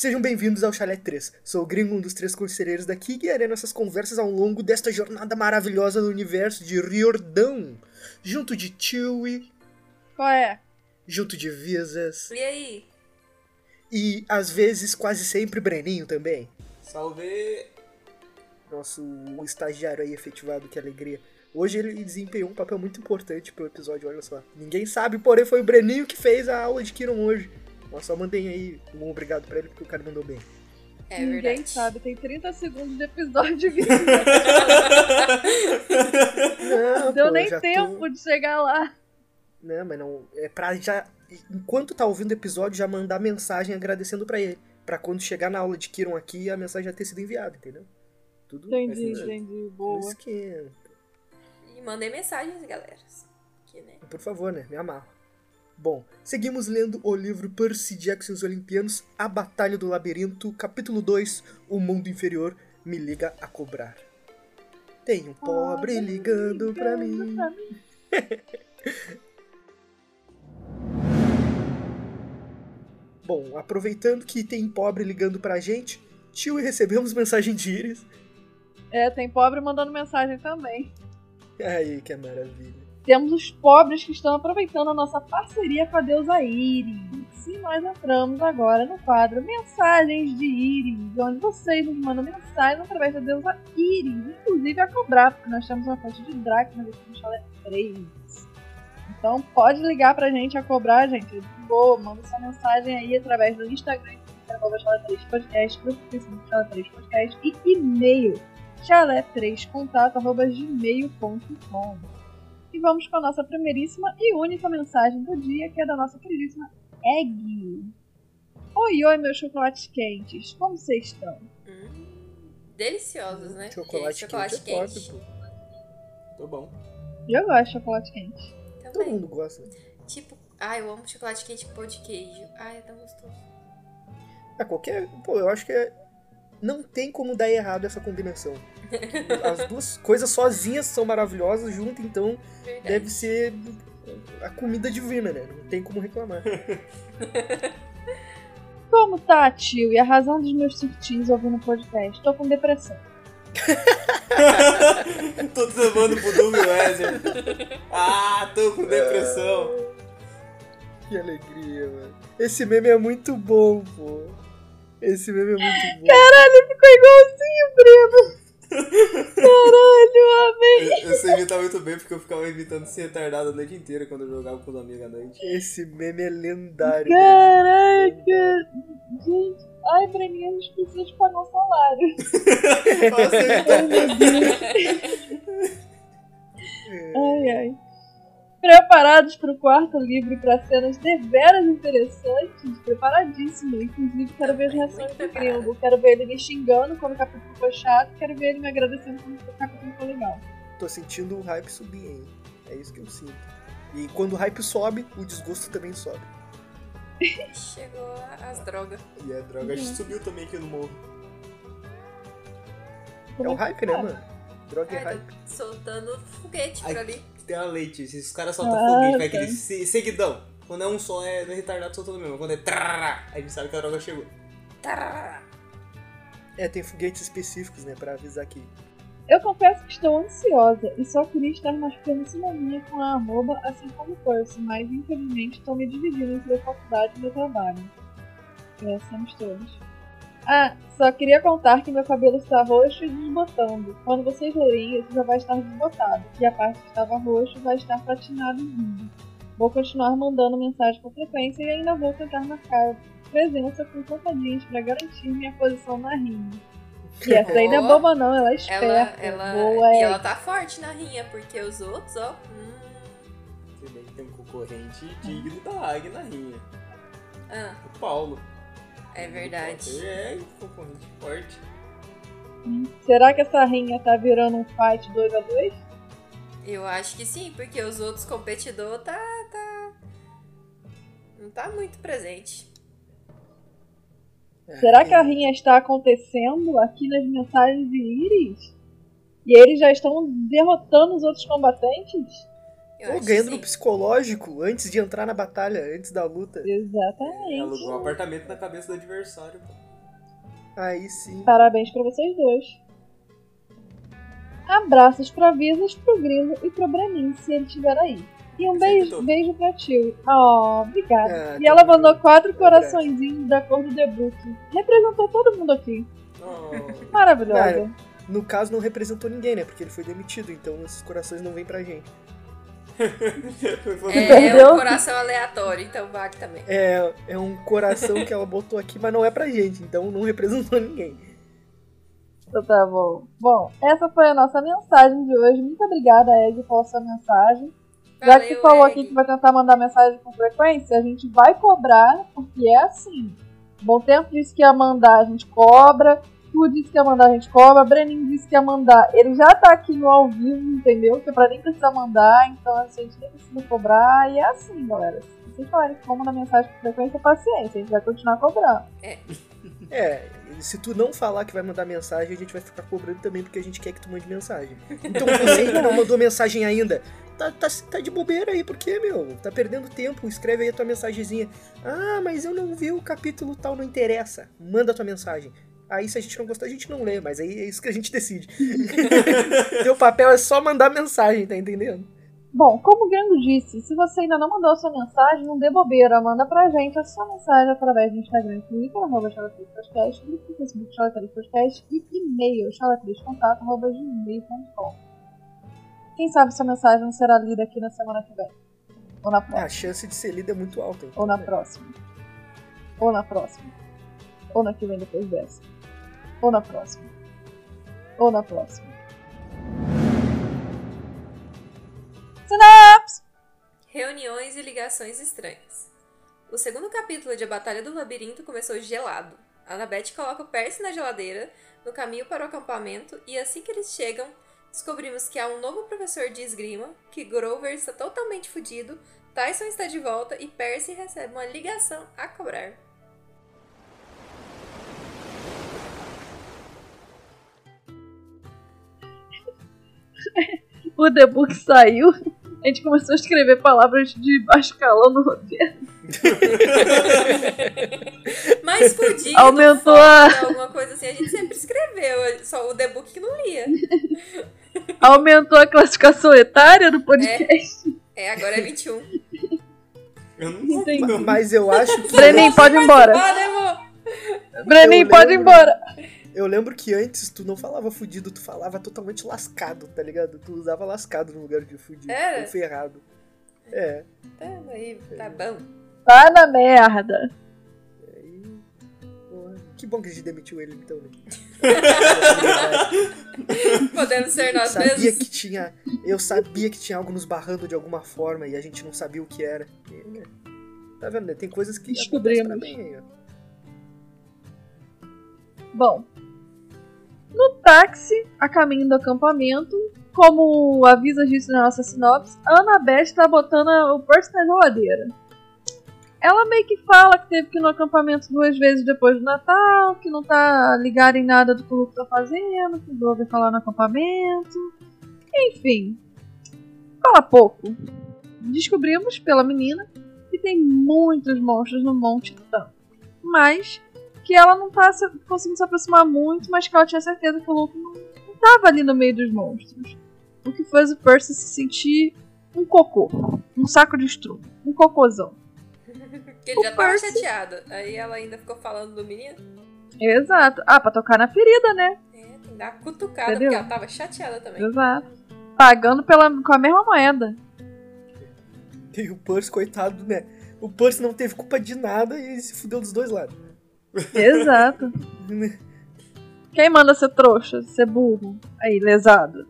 Sejam bem-vindos ao Chalé 3. Sou o gringo, um dos três conselheiros daqui, e guiarei nossas conversas ao longo desta jornada maravilhosa no universo de Riordão. Junto de Chewie, Qual é? junto de Visas, E aí? e às vezes, quase sempre, Breninho também. Salve! Nosso estagiário aí efetivado, que alegria. Hoje ele desempenhou um papel muito importante pro episódio, olha só. Ninguém sabe, porém foi o Breninho que fez a aula de Kiron hoje. Nossa, só mandei aí um obrigado pra ele, porque o cara mandou bem. É Ninguém verdade. sabe, tem 30 segundos de episódio de vídeo. Não, Não deu pô, nem já tô- tempo de chegar lá. Não, mas não. É pra já. Enquanto tá ouvindo o episódio, já mandar mensagem agradecendo pra ele. Pra quando chegar na aula de Kiron aqui, a mensagem já ter sido enviada, entendeu? Tudo Entendi, faz sentido. entendi. Boa. esquema. E mandei mensagens, galera. Aqui, né? Por favor, né? Me amarro. Bom, seguimos lendo o livro Percy Jackson e os Olimpianos, A Batalha do Labirinto, capítulo 2, O Mundo Inferior me liga a cobrar. Tem um pobre Pobre ligando pra ligando mim. pra mim. Bom, aproveitando que tem pobre ligando pra gente, tio e recebemos mensagem de Iris. É, tem pobre mandando mensagem também. Aí, que maravilha. Temos os pobres que estão aproveitando a nossa parceria com a deusa Iris. E nós entramos agora no quadro Mensagens de Iris, onde vocês nos mandam mensagens através da deusa Iris, inclusive a cobrar, porque nós temos uma fonte de Drácula aqui no Chalé 3. Então pode ligar pra gente a cobrar, gente. Boa, manda sua mensagem aí através do Instagram, arroba Chalé 3 Podcast, do Facebook Chalé 3 Podcast e e-mail chalé3contato.gmail.com E vamos com a nossa primeiríssima e única mensagem do dia, que é da nossa queridíssima Egg. Oi, oi, meus chocolates quentes. Como vocês estão? Hum, deliciosos, né? Chocolate, chocolate quente é quente. pô. Tô bom. Eu gosto de chocolate quente. Todo Também. mundo gosta. Tipo, ai, eu amo chocolate quente com pão de queijo. Ai, é tão gostoso. É, qualquer. Pô, eu acho que é. Não tem como dar errado essa combinação. As duas coisas sozinhas são maravilhosas, junto, então Verdade. deve ser a comida divina, né? Não tem como reclamar. Como tá, tio? E a razão dos meus surtinhos ouvindo o podcast? Tô com depressão. tô levando pro Doug Wesley. Ah, tô com depressão. Que alegria, mano. Esse meme é muito bom, pô. Esse meme é muito bom. Caralho, ficou igualzinho, Breno. Caralho, amei. Eu, eu sei imitar muito bem porque eu ficava imitando esse retardado a noite inteira quando eu jogava com os amigos à noite. Esse meme é lendário. Caraca. Gente, ai, Breninho, a gente precisa de pagar um salário. Nossa, eu meu Deus. Ai, ai. Preparados para o quarto livro e para cenas deveras interessantes? Preparadíssimo. Inclusive, quero ver as reações do gringo. Quero ver ele me xingando quando o capítulo foi chato. Quero ver ele me agradecendo quando o capítulo foi legal. Tô sentindo o hype subir, hein? É isso que eu sinto. E quando o hype sobe, o desgosto também sobe. Chegou as drogas. E a droga subiu também aqui no morro. É o hype, né, mano? Droga é Ai, hype. soltando foguete por ali. Tem a leite. Esses caras soltam Ah, foguete, vai tá. aquele se- seguidão. Quando é um só, é retardado soltando mesmo. Quando é trará, aí a gente sabe que a droga chegou. Tarará. É, tem foguetes específicos, né, pra avisar que. Eu confesso que estou ansiosa e só queria estar mais minha com a arroba, assim como o Percy, mas infelizmente estou me dividindo entre a faculdade e meu trabalho. É, somos todos. Ah, só queria contar que meu cabelo está roxo e desbotando. Quando vocês lerem isso, já vai estar desbotado. E a parte que estava roxo vai estar patinado e lindo. Vou continuar mandando mensagem com frequência e ainda vou tentar marcar presença com contadinhos para garantir minha posição na rinha. E essa aí não é boba não, ela é esperta. Ela, ela, Boa, e é. ela tá forte na rinha, porque os outros, ó. Hum, Você vê que tem um concorrente digno da Águia na rinha. ah, O Paulo. É verdade. É, concorrente forte. Será que essa rinha tá virando um fight 2 a 2 Eu acho que sim, porque os outros competidores tá, tá. Não tá muito presente. É, Será que a tem- rinha está acontecendo aqui nas mensagens de Iris? E eles já estão derrotando os outros combatentes? Eu Ou ganhando que no sim. psicológico antes de entrar na batalha, antes da luta. Ela Exatamente. alugou um apartamento na cabeça do adversário, pô. Aí sim. Parabéns pra vocês dois. Abraços pra Visas, pro Grilo e pro Brenin, se ele estiver aí. E um beijo, tô. beijo pra tio. Oh, obrigada. Ah, e ela tá mandou quatro coraçõezinhos da cor do debut. Representou todo mundo aqui. Oh. Maravilhosa. Cara, No caso, não representou ninguém, né? Porque ele foi demitido, então esses corações não vêm pra gente. É, é um coração aleatório, então vale também. É, é um coração que ela botou aqui, mas não é pra gente, então não representou ninguém. Então tá bom. Bom, essa foi a nossa mensagem de hoje. Muito obrigada, Egg, pela sua mensagem. Já que você Valeu, falou Egg. aqui que vai tentar mandar mensagem com frequência, a gente vai cobrar, porque é assim. Bom Tempo disse que ia mandar, a gente cobra. Tu disse que ia mandar, a gente cobra. Brenin disse que ia mandar. Ele já tá aqui no ao vivo, entendeu? Que é pra nem precisar mandar, então assim, a gente nem precisa cobrar. E é assim, galera. Se vocês falarem que vão mandar mensagem com frequência, paciência, a gente vai continuar cobrando. É, se tu não falar que vai mandar mensagem, a gente vai ficar cobrando também, porque a gente quer que tu mande mensagem. Então você que não mandou mensagem ainda, tá, tá, tá de bobeira aí, por quê, meu? Tá perdendo tempo, escreve aí a tua mensagenzinha. Ah, mas eu não vi o capítulo tal, não interessa. Manda a tua mensagem. Aí se a gente não gostar, a gente não lê, mas aí é isso que a gente decide. Teu papel é só mandar mensagem, tá entendendo? Bom, como o Gango disse, se você ainda não mandou a sua mensagem, não dê bobeira, manda pra gente a sua mensagem através do Instagram, Twitter, arroba Podcast, grupo do Facebook, Podcast e e-mail, gmail.com. Quem sabe sua mensagem não será lida aqui na semana que vem. Ou na Ah, próxima. a chance de ser lida é muito alta. então, Ou na né? próxima. Ou na próxima. Ou na que vem depois dessa. Ou na próxima. Ou na próxima. Sinapse! Reuniões e ligações estranhas. O segundo capítulo de A Batalha do Labirinto começou gelado. Annabeth coloca o Percy na geladeira, no caminho para o acampamento, e assim que eles chegam, descobrimos que há um novo professor de esgrima, que Grover está totalmente fudido, Tyson está de volta e Percy recebe uma ligação a cobrar. O The Book saiu. A gente começou a escrever palavras de baixo calão no roteiro. Mas fudido, Aumentou a- alguma coisa assim, a gente sempre escreveu, só o The Book que não lia. Aumentou a classificação etária do podcast. É, agora é 21. Eu não Entendi. Mas eu acho que. Brenin, pode ir embora. Demorou. Brenin, pode ir embora. Eu lembro que antes tu não falava fudido, tu falava totalmente lascado, tá ligado? Tu usava lascado no lugar de fudido. Era? Ferrado. É. Tá, aí, tá bom. Tá na merda. Aí. porra, Que bom que a gente demitiu ele então, né? Podemos ser nós sabia mesmos. que tinha. Eu sabia que tinha algo nos barrando de alguma forma e a gente não sabia o que era. E, né, Tá vendo, né? Tem coisas que Descobrimos. acontecem pra mim aí, ó. Bom, no táxi, a caminho do acampamento, como avisa disse na nossa sinopse, a Annabeth está botando o Percy na geladeira. Ela meio que fala que teve que ir no acampamento duas vezes depois do Natal, que não tá ligada em nada do que o Luke tá fazendo, que o Grover tá lá no acampamento. Enfim, fala pouco. Descobrimos pela menina que tem muitos monstros no Monte Tan. Mas que ela não tá se- conseguindo se aproximar muito, mas que ela tinha certeza que o Luke não, não tava ali no meio dos monstros. O que fez o Percy se sentir um cocô, um saco de estrume, um cocôzão. Que ele já O tava Percy- chateado. Aí ela ainda ficou falando do menino. Exato. Ah, pra tocar na ferida, né? É, tem que dar uma cutucada, Entendeu? porque ela tava chateada também. Exato. Pagando pela, com a mesma moeda. E o Percy, coitado, né? O Percy não teve culpa de nada e ele se fudeu dos dois lados. Exato. Quem manda ser trouxa, ser burro? Aí, lesado.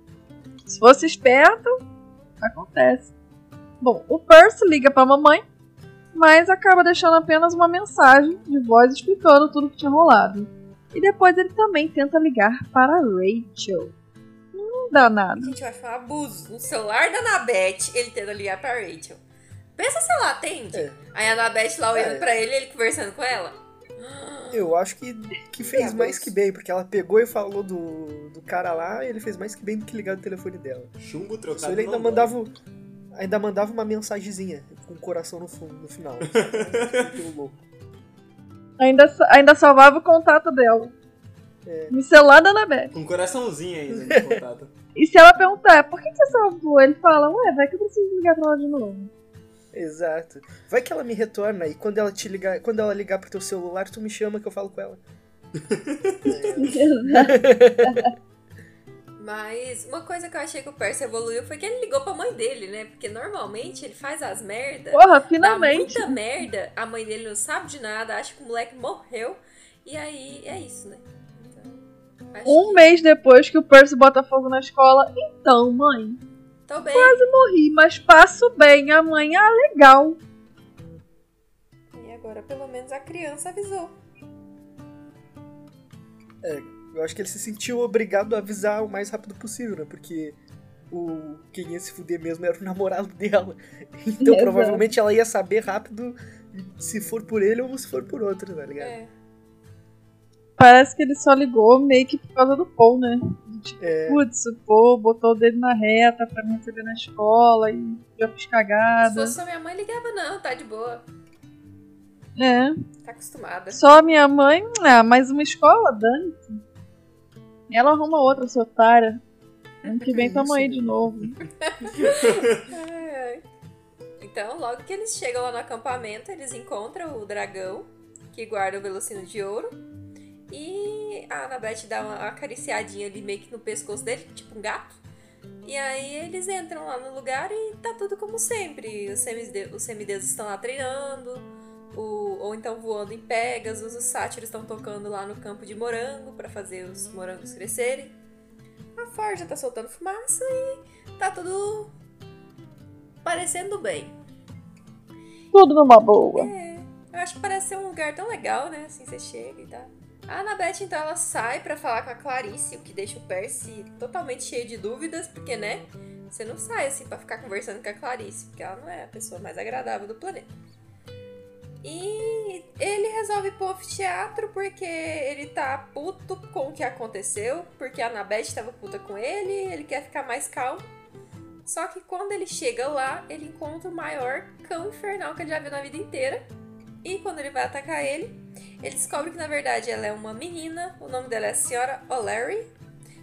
Se fosse esperto, acontece. Bom, o Percy liga pra mamãe, mas acaba deixando apenas uma mensagem de voz explicando tudo o que tinha rolado. E depois ele também tenta ligar para Rachel. Não dá nada. Gente, vai falar abuso. No celular da Anabeth, ele tenta ligar pra Rachel. Pensa se ela atende. É. Aí a Anabeth lá olhando É. pra ele, ele conversando com ela. Eu acho que, que fez É, mais que bem, porque ela pegou e falou do, do cara lá e ele fez mais que bem do que ligar o telefone dela. Chumbo trocado. Só ele ainda não mandava, o- ainda mandava uma mensagenzinha com o coração no, fundo, no final. Louco. Ainda, ainda salvava o contato dela. No celular da Anabeth. Com um coraçãozinho ainda no contato. E se ela perguntar, por que que você salvou? Ele fala, ué, vai que eu preciso ligar pra ela de novo. Exato. Vai que ela me retorna e quando ela te ligar, quando ela ligar pro teu celular, tu me chama que eu falo com ela. Mas uma coisa que eu achei que o Percy evoluiu foi que ele ligou pra mãe dele, né? Porque normalmente ele faz as merdas. Porra, Dá finalmente. muita merda, a mãe dele não sabe de nada, acha que o moleque morreu. E aí é isso, né? Então, Um que mês depois que o Percy bota fogo na escola. Então, mãe, Tô bem. morri, mas passo bem. A mãe, ah, legal. E agora pelo menos a criança avisou. Eu acho que ele se sentiu obrigado a avisar o mais rápido possível, né? Porque o quem ia se fuder mesmo era o namorado dela. Então Exato. provavelmente ela ia saber rápido se for por ele ou se for por outro, tá ligado? É. Parece que ele só ligou meio que por causa do Paul, né? Tipo, É. putz, botou o dedo na reta pra me receber na escola e já fiz Se cagada. fosse só minha mãe, ligava não, tá de boa. É. Tá acostumada. Só a minha mãe, ah, mais uma escola, dane-se. Ela arruma outra, sua otária. Ano que vem tamo aí de novo. Ai, ai. Então, logo que eles chegam lá no acampamento, eles encontram o dragão que guarda o velocino de ouro. E a Annabeth dá uma acariciadinha ali meio que no pescoço dele, tipo um gato. E aí eles entram lá no lugar e tá tudo como sempre. Os semide- os semideuses estão lá treinando, o- ou então voando em Pegasus, os sátiros estão tocando lá no campo de morango pra fazer os morangos crescerem. A Forja tá soltando fumaça e tá tudo parecendo bem. Tudo numa boa. É, eu acho que parece ser um lugar tão legal, né? Assim, você chega e tal. A Annabeth, então, ela sai pra falar com a Clarice, o que deixa o Percy totalmente cheio de dúvidas, porque, né? Você não sai assim pra ficar conversando com a Clarice, porque ela não é a pessoa mais agradável do planeta. E ele resolve pôr teatro porque ele tá puto com o que aconteceu, porque a Annabeth tava puta com ele, ele quer ficar mais calmo. Só que quando ele chega lá, ele encontra o maior cão infernal que ele já viu na vida inteira. E quando ele vai atacar ele, ele descobre que na verdade ela é uma menina, o nome dela é a Senhora O'Leary,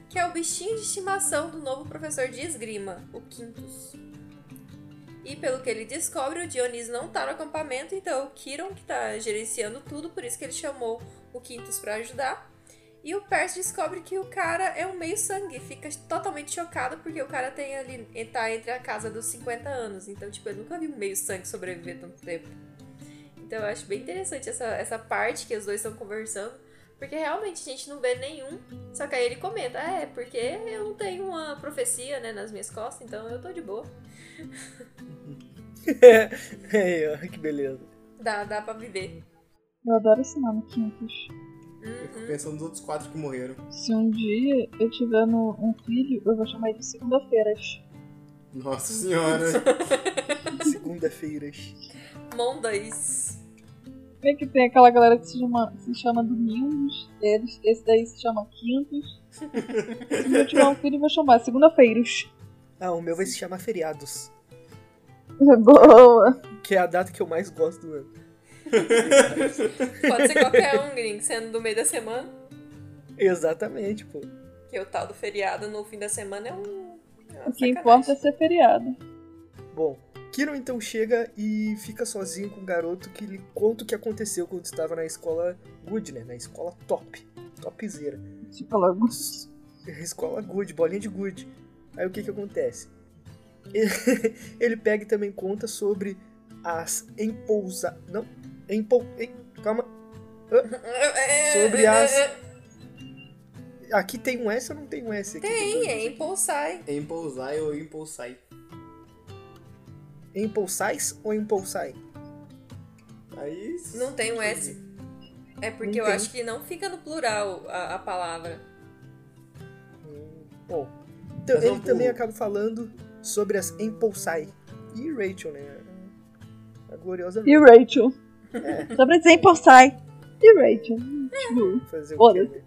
que é o bichinho de estimação do novo professor de esgrima, o Quintus. E pelo que ele descobre, o Dionísio não tá no acampamento, então é o Kiron que tá gerenciando tudo, por isso que ele chamou o Quintus pra ajudar. E o Percy descobre que o cara é um meio-sangue, fica totalmente chocado porque o cara tem ali, tá entre a casa dos 50 anos, então tipo, ele nunca viu um meio-sangue sobreviver tanto tempo. Então eu acho bem interessante essa, essa parte que os dois estão conversando. Porque realmente a gente não vê nenhum. Só que aí ele comenta, "Ah, é, porque eu não tenho uma profecia, né, nas minhas costas, então eu tô de boa. é, ó, que beleza. Dá, dá pra viver. Eu adoro esse nome, Quintus. Eu fico Uhum. pensando nos outros quatro que morreram. Se um dia eu tiver no- um filho, eu vou chamar ele de segunda-feiras. Nossa senhora. Segunda-feiras. Mondays. Vê que tem aquela galera que se chama, se chama Domingos, eles, esse daí se chama Quintos. Se eu tiver um filho, eu vou chamar segunda-feiras. Ah, o meu vai se chamar feriados. Boa! Que é a data que eu mais gosto do ano. Pode ser qualquer um, gringo, sendo do meio da semana. Exatamente, pô. Que o tal do feriado no fim da semana é um. É O que sacanagem. importa é ser feriado. Bom, Kiron então chega e fica sozinho com o garoto que lhe conta o que aconteceu quando estava na escola Good, né? Na escola top. Topzera. Tipo, logo. Escola Good, bolinha de Good. Aí o que que acontece? Ele, pega e também conta sobre as empousa... Não, empou... em- Calma. Sobre as- Aqui tem um S ou não tem um S? Aqui Tem, é impulsai. Impulsai ou impulsai. Impulsais ou impulsai? Aí. Não tem um S. É porque Não eu tem. acho que não fica no plural a, a palavra. Hum, Bom, então, é ele também acaba falando sobre as Impulsai. E Rachel, né? A gloriosa E Rachel. Só pra dizer Impulsai. E Rachel. Tipo, fazer o quê?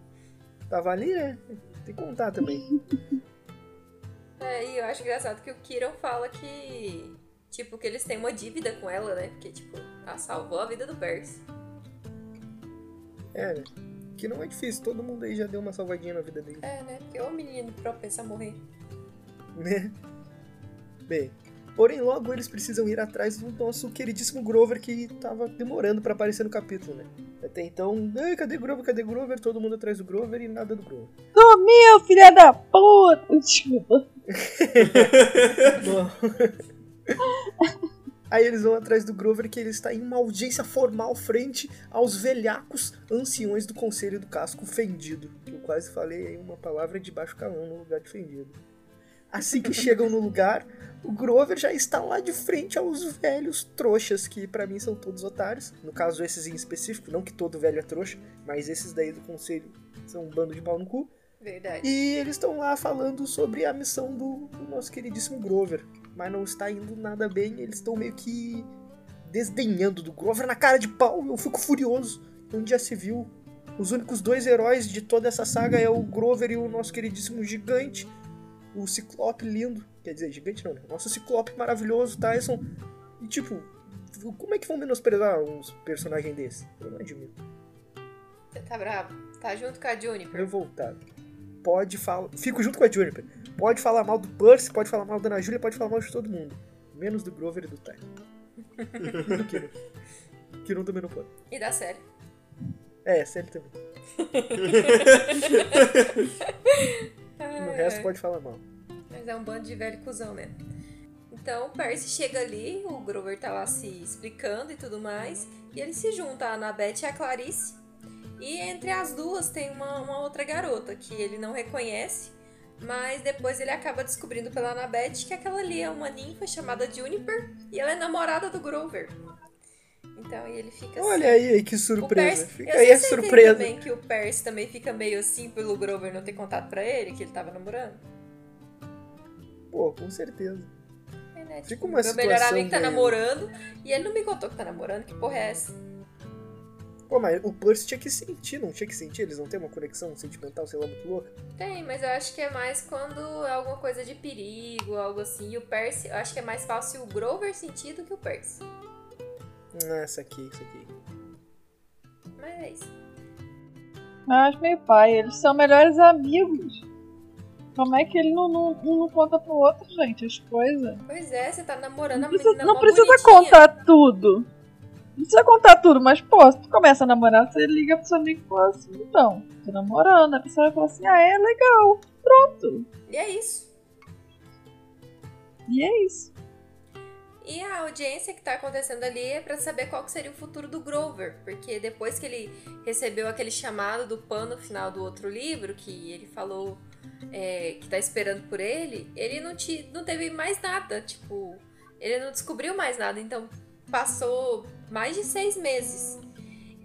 Tava ali, né? Tem que contar também. É, e eu acho engraçado que o Kiron fala que. Tipo, que eles têm uma dívida com ela, né? Porque, tipo, ela salvou a vida do Percy. É, né? Que não é difícil, todo mundo aí já deu uma salvadinha na vida dele, É, né? Porque o menino propenso a morrer. né? Bem, porém logo eles precisam ir atrás do nosso queridíssimo Grover que tava demorando pra aparecer no capítulo, né? Até então, Ai, cadê Grover, cadê Grover? Todo mundo atrás do Grover e nada do Grover. Sumiu, filha da puta! Bom. Aí eles vão atrás do Grover, que ele está em uma audiência formal frente aos velhacos anciões do Conselho do Casco Fendido. Eu quase falei aí uma palavra de baixo calão no lugar de fendido. Assim que chegam no lugar, o Grover já está lá de frente aos velhos trouxas, que pra mim são todos otários. No caso, esses em específico, não que todo velho é trouxa, mas esses daí do Conselho são um bando de pau no cu. Verdade. E eles estão lá falando sobre a missão do, do nosso queridíssimo Grover. Mas não está indo nada bem, eles estão meio que desdenhando do Grover na cara de pau. Eu fico furioso. Onde já se viu? Os únicos dois heróis de toda essa saga é o Grover e o nosso queridíssimo gigante. O Ciclope lindo. Quer dizer, gigante não, né? Nosso Ciclope maravilhoso, Tyson. E tipo, como é que vão menosprezar uns personagens desses? Eu não admito. Você tá bravo? Tá junto com a Juniper. revoltado. Pode falar. Fico junto com a Juniper. Pode falar mal do Percy, pode falar mal da Ana Júlia, pode falar mal de todo mundo. Menos do Grover e do Ty. E Kieran. Kieran também não pode. E da série. É, sério também. No resto pode falar mal. Mas é um bando de velho cuzão mesmo. Então o Percy chega ali, o Grover tá lá se explicando e tudo mais. E ele se junta a Annabeth e a Clarice. E entre as duas tem uma, uma outra garota que ele não reconhece. Mas depois ele acaba descobrindo pela Annabeth que aquela ali é uma ninfa chamada Juniper. E ela é namorada do Grover. Então e ele fica assim. Olha aí, que surpresa. Percy, Fica aí a surpresa. também que o Percy também fica meio assim pelo Grover não ter contato pra ele, que ele tava namorando. Pô, com certeza. É, né? Fica Tipo, uma meu melhor situação amigo tá meio- namorando e ele não me contou que tá namorando, que porra é essa? Pô, mas o Percy tinha que sentir, não tinha que sentir? Eles não têm uma conexão sentimental, sei lá, muito louca? Tem, mas eu acho que é mais quando é alguma coisa de perigo, algo assim. E o Percy, eu acho que é mais fácil o Grover sentir do que o Percy. Ah, isso aqui, isso aqui. Mas é isso. Mas meu pai, eles são melhores amigos. Como é que ele não, não, não conta pro outro, gente, as coisas? Pois é, você tá namorando Não a precisa, menina não precisa bonitinha. contar tudo. Não precisa contar tudo, mas pô, se tu começa a namorar, você liga pro seu amigo e fala assim, então, tô namorando. A pessoa vai falar assim, ah, é legal. Pronto. E é isso. E é isso. E a audiência que tá acontecendo ali é pra saber qual seria o futuro do Grover, porque depois que ele recebeu aquele chamado do Pan no final do outro livro, que ele falou é, que tá esperando por ele, ele não, te, não teve mais nada, tipo, ele não descobriu mais nada, então passou mais de seis meses.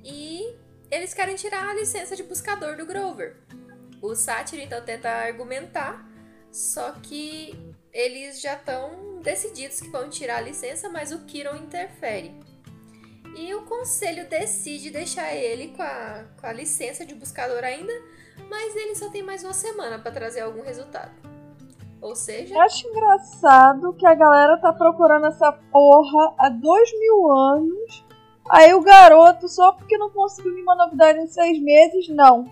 E eles querem tirar a licença de buscador do Grover. O Sátiro então tenta argumentar, só que eles já estão decididos que vão tirar a licença, mas o Kiron interfere. E o conselho decide deixar ele com a, com a licença de buscador ainda, mas ele só tem mais uma semana para trazer algum resultado. Ou seja, Eu acho engraçado que a galera tá procurando essa porra há dois mil anos. Aí o garoto, só porque não conseguiu nenhuma novidade em seis meses, não.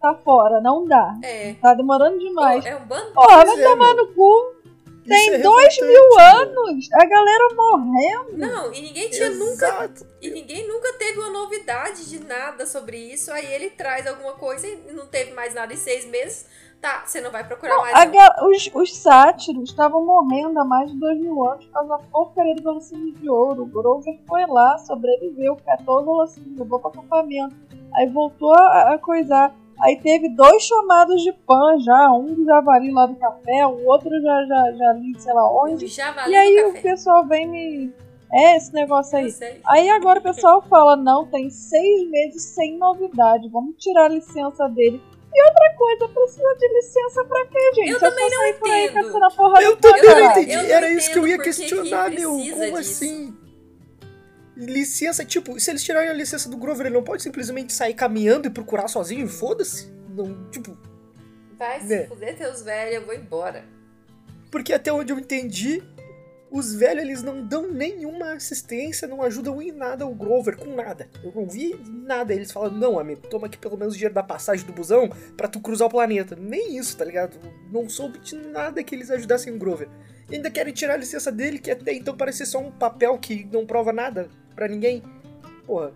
Tá fora, não dá. é, Tá demorando demais. é um bando. Porra, vai é, tomar no cu. Tem é dois mil meu. anos. A galera morrendo. Não, e ninguém tinha nunca Exato. E ninguém nunca teve uma novidade de nada sobre isso. Aí ele traz alguma coisa e não teve mais nada em seis meses. Tá, você não vai procurar Não, mais. a não. os, os sátiros estavam morrendo há mais de dois mil anos por causa da porcaria do velocínio de ouro. O Grover foi lá, sobreviveu, catou o velocínio, levou para acampamento. Aí voltou a, a coisar. Aí teve dois chamados de pan já, um do javali lá do café, o outro já, já, já ali, sei lá onde. E aí o pessoal vem me. É esse negócio aí. Aí agora o pessoal fala, não, tem seis meses sem novidade, vamos tirar a licença dele. E outra coisa, precisa de licença pra quê, gente? Eu É também não entendo. Eu também não caralho. entendi. Não Era isso que eu ia por que questionar, meu. Como disso. assim? Licença, tipo, se eles tirarem a licença do Grover, ele não pode simplesmente sair caminhando e procurar sozinho e foda-se? Não, tipo, Vai se Né. fuder teus velhos, eu vou embora. porque até onde eu entendi, os velhos eles não dão nenhuma assistência, não ajudam em nada o Grover, com nada. Eu não vi nada. Eles falam, não, amigo, toma aqui pelo menos o dinheiro da passagem do busão pra tu cruzar o planeta. Nem isso, tá ligado? Não soube de nada que eles ajudassem o Grover. E ainda querem tirar a licença dele, que até então parece só um papel que não prova nada pra ninguém. Porra.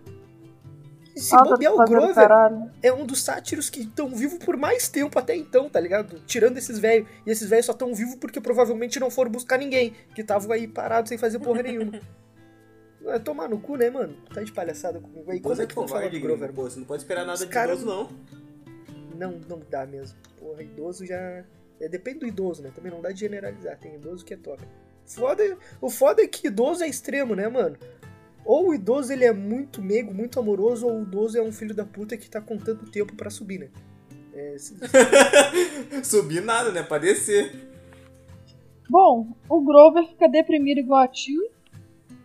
E se bobear o Grover, caralho. é um dos sátiros que estão vivos por mais tempo até então, tá ligado? Tirando esses velhos. E esses velhos só estão vivos porque provavelmente não foram buscar ninguém, que estavam aí parados sem fazer porra nenhuma. É tomar no cu, né, mano? Tá de palhaçada comigo aí. Você é que vão falar covarde, do Grover. Pô, você não pode esperar nada Os de caras- idoso, não. Não, não dá mesmo. Porra, idoso já. É, depende do idoso, né? Também não dá de generalizar. Tem idoso que é top. Foda, o foda é que idoso é extremo, né, mano? Ou o idoso ele é muito meigo, muito amoroso, ou o idoso é um filho da puta que tá contando tempo pra subir, né? É, se- Subir nada, né? Pra descer. Bom, o Grover fica deprimido igual a tio,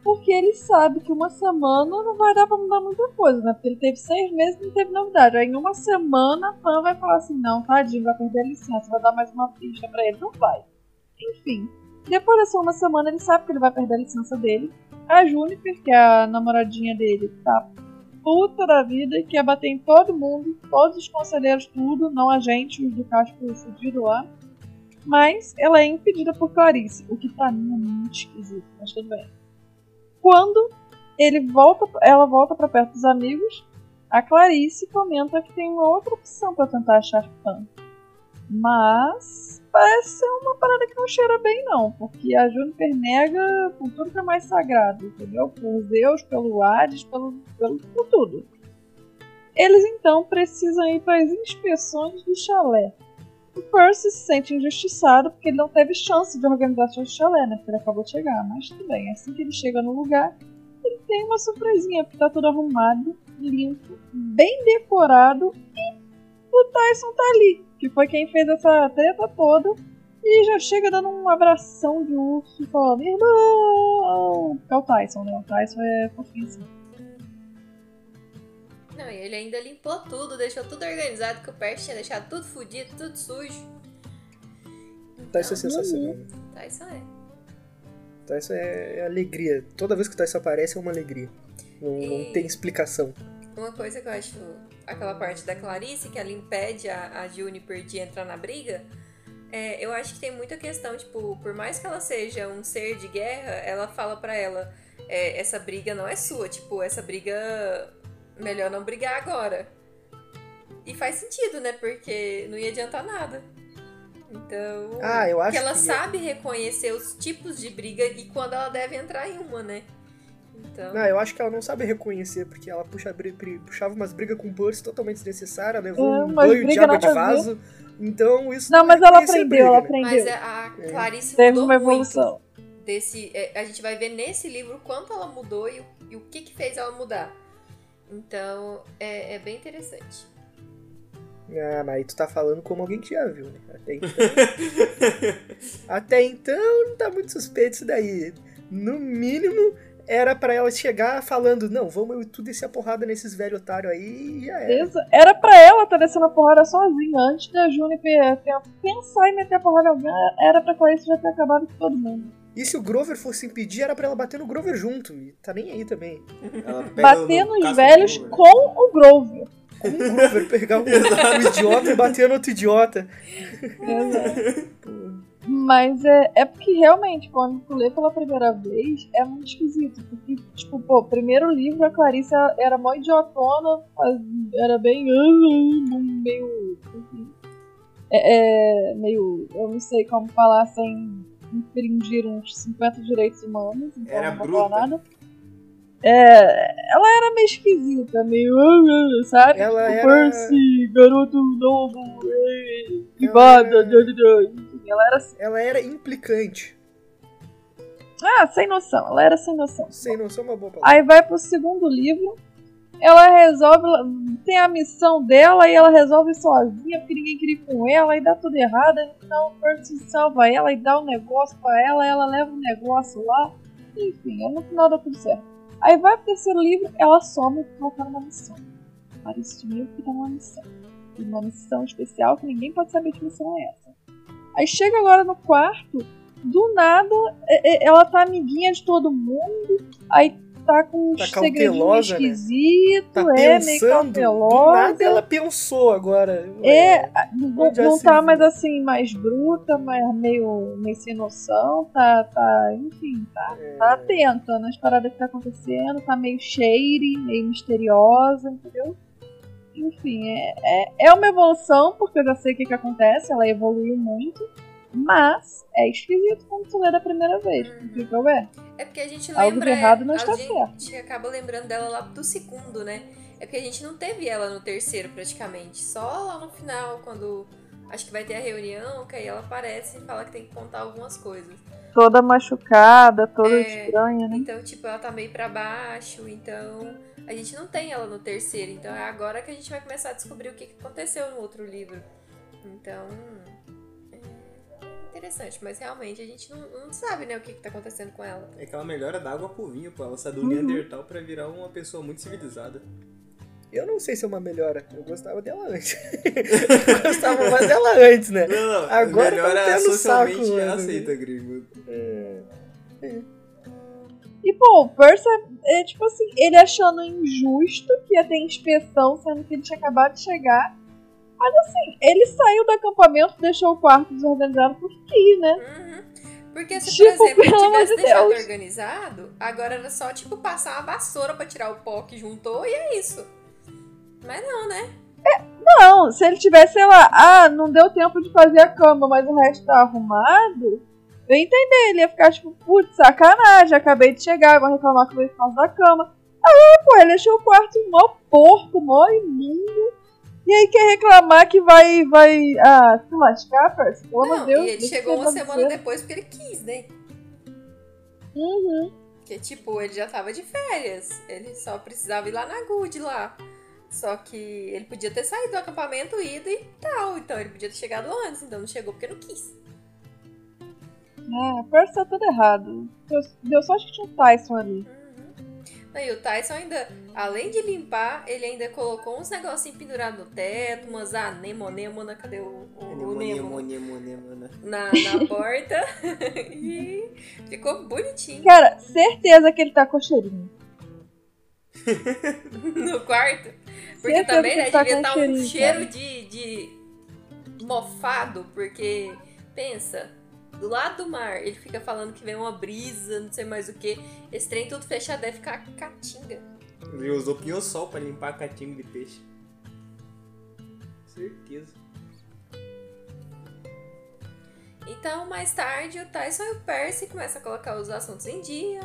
porque ele sabe que uma semana não vai dar pra mudar muita coisa, né? Porque ele teve seis meses e não teve novidade. Aí em uma semana a fã vai falar assim, não, tadinho, vai perder a licença, vai dar mais uma ficha pra ele. Não vai. Enfim, depois dessa uma semana ele sabe que ele vai perder a licença dele. A Juniper, que é a namoradinha dele, tá puta da vida quer bater em todo mundo, todos os conselheiros, tudo, não a gente, os do Casco fudido lá. Mas ela é impedida por Clarice, o que pra mim é muito esquisito, mas tudo bem. Quando ele volta, ela volta pra perto dos amigos, a Clarice comenta que tem uma outra opção pra tentar achar fã. Mas parece ser uma parada que não cheira bem não, porque a Juniper nega por tudo que é mais sagrado, entendeu? Por Zeus, pelo Hades, pelo, pelo por tudo. Eles então precisam ir para as inspeções do chalé. O Percy se sente injustiçado porque ele não teve chance de organizar seu chalé, né? Porque ele acabou de chegar. Mas tudo bem, assim que ele chega no lugar, ele tem uma surpresinha, porque tá tudo arrumado, limpo, bem decorado e o Tyson tá ali, que foi quem fez essa treta toda. E já chega dando um abração de urso, falando, irmão! É o Tyson, né? O Tyson é fofinho assim. Não, e ele ainda limpou tudo, deixou tudo organizado, que o Percy tinha deixado tudo fodido, tudo sujo. Tyson é sensacional. né? Tyson é. Tyson é, é alegria. Toda vez que o Tyson aparece é uma alegria. Não, não E- tem explicação. Uma coisa que eu acho, aquela parte da Clarice, que ela impede a, a Juniper de entrar na briga, é, eu acho que tem muita questão, tipo, por mais que ela seja um ser de guerra, ela fala pra ela, é, essa briga não é sua, tipo, essa briga, melhor não brigar agora. E faz sentido, né, porque não ia adiantar nada. Então, Ah, eu acho que ela que- sabe reconhecer os tipos de briga e quando ela deve entrar em uma, né? Então, Não, eu acho que ela não sabe reconhecer, porque ela puxa, puxava umas brigas com o Percy totalmente desnecessária, levou É, um banho de água de vaso. Então isso Não, é mas ela aprendeu, ela briga, né? aprendeu. mas a a Clarice Teve mudou uma muito. evolução. desse. é, a gente vai ver nesse livro o quanto ela mudou e o, e o que, que fez ela mudar. Então é, é bem interessante. Ah, mas aí tu tá falando como alguém que já viu, né? Até então. Até então não tá muito suspeito isso daí. No mínimo, era pra ela chegar falando, não, vamos eu e tu descer a porrada nesses velhos otários aí e já era. Beleza? Era pra ela estar descendo a porrada sozinha. Antes da Juniper pensar em meter a porrada em alguém, era pra Clarice já ter acabado com todo mundo. E se o Grover fosse impedir, era pra ela bater no Grover junto. E tá nem aí também. Bater no nos velhos com o Grover. Com o Grover pegar um, um idiota e bater no outro idiota. Mas é, é porque realmente, quando tu lê pela primeira vez, é muito esquisito. Porque, tipo, pô, primeiro livro a Clarice era- mó idiotona, era bem. ah, meio. enfim, É, é, meio. Eu não sei como falar sem infringir uns 50 direitos humanos, então Era não bruta. nada. É, ela era meio esquisita, meio. ah, sabe? Ela tipo, era- Percy, garoto novo, privada, dã, dã, dã. enfim, ela era assim. Ela era implicante. Ah, sem noção, ela era sem noção. Sem noção, uma boa palavra. Aí vai pro segundo livro, ela resolve, tem a missão dela e ela resolve sozinha, porque ninguém queria ir com ela, e dá tudo errado, então o Percy salva ela e dá um negócio pra ela, ela leva um negócio lá, enfim, no final dá tudo certo. Aí vai pro terceiro livro, ela some porque ela tá numa missão. Parece meio que tá numa missão. Uma missão especial que ninguém pode saber que missão é essa. Aí chega agora no quarto, do nada, é- é- ela tá amiguinha de todo mundo, aí tá com uns Tá segredinhos cautelosa, né? esquisitos, Tá é meio pensando, do cautelosa. nada ela pensou agora. É, não, já não se tá viu? mais assim, mais bruta, mas meio, meio sem noção, tá, tá, enfim, tá, É. tá atenta nas paradas que tá acontecendo, tá meio shady, meio misteriosa, entendeu? Enfim, é, é, é uma evolução, porque eu já sei o que, que acontece, ela evoluiu muito, mas é esquisito quando tu lê da primeira vez, porque eu é. É porque a gente Algo de lembra. errado não a está gente acaba lembrando dela lá do segundo, né? É porque a gente não teve ela no terceiro praticamente. Só lá no final, quando acho que vai ter a reunião, que aí ela aparece e fala que tem que contar algumas coisas. Toda machucada, toda É. estranha, né? Então, tipo, ela tá meio pra baixo, então a gente não tem ela no terceiro. Então é agora que a gente vai começar a descobrir o que que aconteceu no outro livro. Então. É interessante, mas realmente a gente não, não sabe, né, o que, que tá acontecendo com ela. É que ela melhora da água pro vinho, pô. Ela sai do Uhum. Neandertal pra virar uma pessoa muito civilizada. Eu não sei se é uma melhora. Eu gostava dela antes. eu gostava mais dela antes, né? Não, não. Agora melhora tá socialmente saco, mano. aceita, gringo. É. E, pô, o Percy é, é, tipo assim, ele achando injusto que ia ter inspeção, sendo que ele tinha acabado de chegar. Mas assim, ele saiu do acampamento, deixou o quarto desorganizado porque quis, né? Uhum. Porque se, Tipo, por exemplo, tivesse de deixado Deus. organizado, agora era só, tipo, passar uma vassoura pra tirar o pó que juntou e é isso. Mas não, né? Não, se ele tivesse, sei lá, ah, não deu tempo de fazer a cama, mas o resto tá arrumado, eu ia entender, ele ia ficar tipo, putz, sacanagem, acabei de chegar, vou reclamar que veio por causa da cama. Aí, pô, ele deixou o quarto mó porco, mó imundo. E aí quer reclamar que vai, vai, ah, se lascar, parceiro? Pelo amor não, de Deus. e ele chegou eu uma semana depois porque ele quis, né? Uhum. Porque, tipo, ele já tava de férias. Ele só precisava ir lá na Good lá. Só que ele podia ter saído do acampamento, ido e tal. Então ele podia ter chegado antes, então não chegou porque não quis. É, parece que tá tudo errado. Deu, deu sorte que tinha um Tyson ali. Uhum. Aí o Tyson ainda, além de limpar, ele ainda colocou uns negocinhos pendurados no teto, umas anemonêmona, cadê o, o, o Nemo? né? Na, na porta. e ficou bonitinho Cara, certeza que ele tá com cheirinho. no quarto. Porque também, que né, tá devia estar um cheirinho, cheiro de, de mofado, porque, pensa, do lado do mar, ele fica falando que vem uma brisa, não sei mais o que. Esse trem tudo fechado deve ficar catinga. Ele usou pinho-sol pra limpar a catinga de peixe. Certeza. Então, mais tarde, o Tyson e o Percy começam a colocar os assuntos em dia,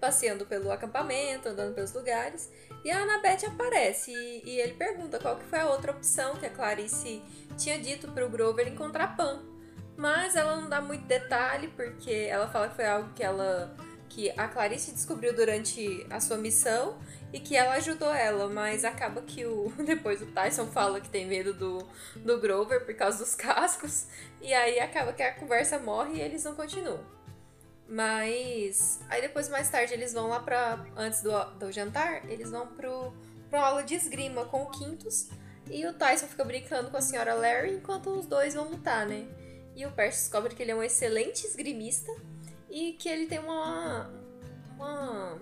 passeando pelo acampamento, andando pelos lugares, e a Annabeth aparece e, e ele pergunta qual que foi a outra opção que a Clarice tinha dito pro Grover encontrar Pan. Mas ela não dá muito detalhe, porque ela fala que foi algo que ela que a Clarice descobriu durante a sua missão e que ela ajudou ela, mas acaba que o depois o Tyson fala que tem medo do, do Grover por causa dos cascos e aí acaba que a conversa morre e eles não continuam. Mas aí depois mais tarde eles vão lá pra. antes do, do jantar, eles vão pro, pra aula de esgrima com o Quintus e o Tyson fica brincando com a senhora Larry enquanto os dois vão lutar, né? E o Percy descobre que ele é um excelente esgrimista e que ele tem uma. uma.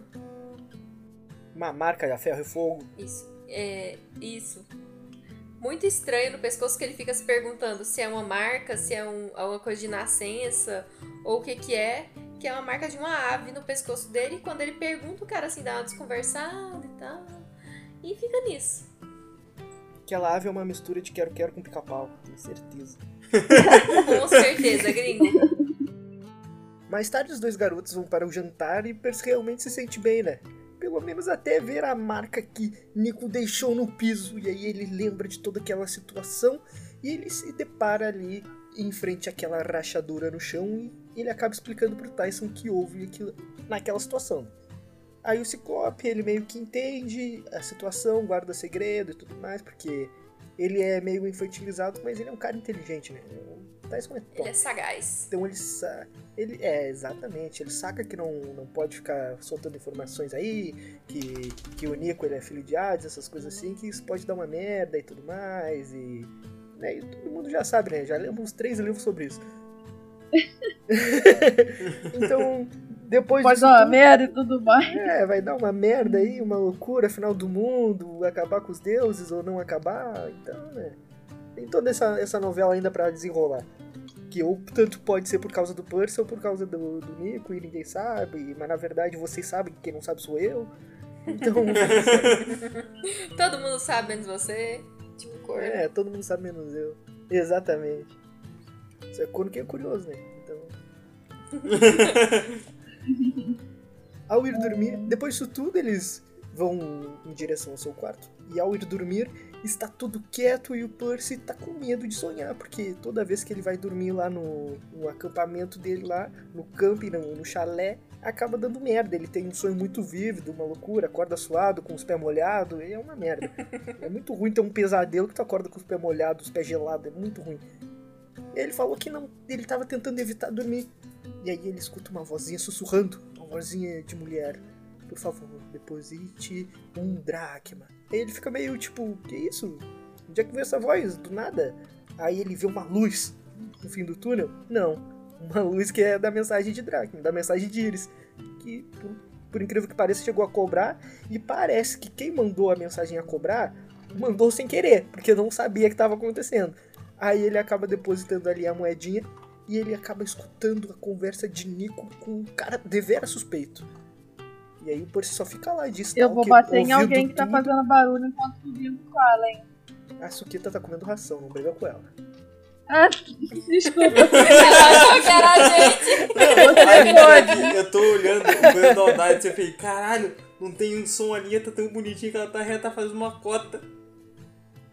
Uma marca de ferro e fogo. Isso. É. Isso. Muito estranho no pescoço que ele fica se perguntando se é uma marca, se é um, alguma coisa de nascença, ou o que que é. Que é uma marca de uma ave no pescoço dele. E quando ele pergunta, o cara assim dá uma desconversada e tal. E fica nisso. Aquela ave é uma mistura de quero-quero com pica-pau, tenho certeza. Com certeza, gringo. Mais tarde, os dois garotos vão para o jantar e Percy realmente se sente bem, né? Pelo menos até ver a marca que Nico deixou no piso. E aí ele lembra de toda aquela situação e ele se depara ali em frente àquela rachadura no chão e ele acaba explicando pro Tyson que houve aquilo, naquela situação. Aí o Ciclope, ele meio que entende a situação, guarda segredo e tudo mais, porque ele é meio infantilizado, mas ele é um cara inteligente, né? O Tyson é top. Ele é sagaz. Então ele sa... ele é exatamente, ele saca que não, não pode ficar soltando informações aí, que, que o Nico ele é filho de Hades, essas coisas assim, que isso pode dar uma merda e tudo mais, e, né, e todo mundo já sabe, né? Já lemos uns três livros sobre isso. então, depois Pode dar uma tudo- merda e tudo mais. É, vai dar uma merda aí, uma loucura, final do mundo, acabar com os deuses ou não acabar. Então, né? Tem toda essa, essa novela ainda pra desenrolar. Que ou tanto pode ser por causa do Percy ou por causa do, do Nico e ninguém sabe. Mas na verdade vocês sabem, quem não sabe sou eu. Então, Todo mundo sabe, menos você. Tipo, cor. é, todo mundo sabe menos eu. Exatamente. Isso é quando que é curioso, né? Então. Ao ir dormir, depois disso tudo, eles vão em direção ao seu quarto. E ao ir dormir, está tudo quieto e o Percy tá com medo de sonhar, porque toda vez que ele vai dormir lá no, no acampamento dele lá, no camping, no, no chalé, acaba dando merda. Ele tem um sonho muito vívido, uma loucura, acorda suado, com os pés molhados, e é uma merda. É muito ruim ter um pesadelo que tu acorda com os pés molhados, os pés gelados, é muito ruim. Ele falou que não, ele tava tentando evitar dormir. E aí ele escuta uma vozinha sussurrando, uma vozinha de mulher. Por favor, deposite um dracma. Aí ele fica meio tipo, que isso? Onde é que veio essa voz? Do nada? Aí ele vê uma luz no fim do túnel? Não. Uma luz que é da mensagem de dracma, da mensagem de Iris. Que, por, por incrível que pareça, chegou a cobrar. E parece que quem mandou a mensagem a cobrar, mandou sem querer, porque não sabia que estava acontecendo. Aí ele acaba depositando ali a moedinha e ele acaba escutando a conversa de Nico com um cara devera suspeito. E aí o Percy só fica lá de Eu vou bater em alguém que tá tudo. fazendo barulho enquanto o Vivo fala, hein? A Sukita tá comendo ração, não briga com ela. Ah, desculpa. Ela que era a gente. Você pode. Eu tô olhando o banho da Aldade e eu falei, caralho, não tem um som ali, tá tão bonitinho que ela tá, ela tá fazendo uma cota.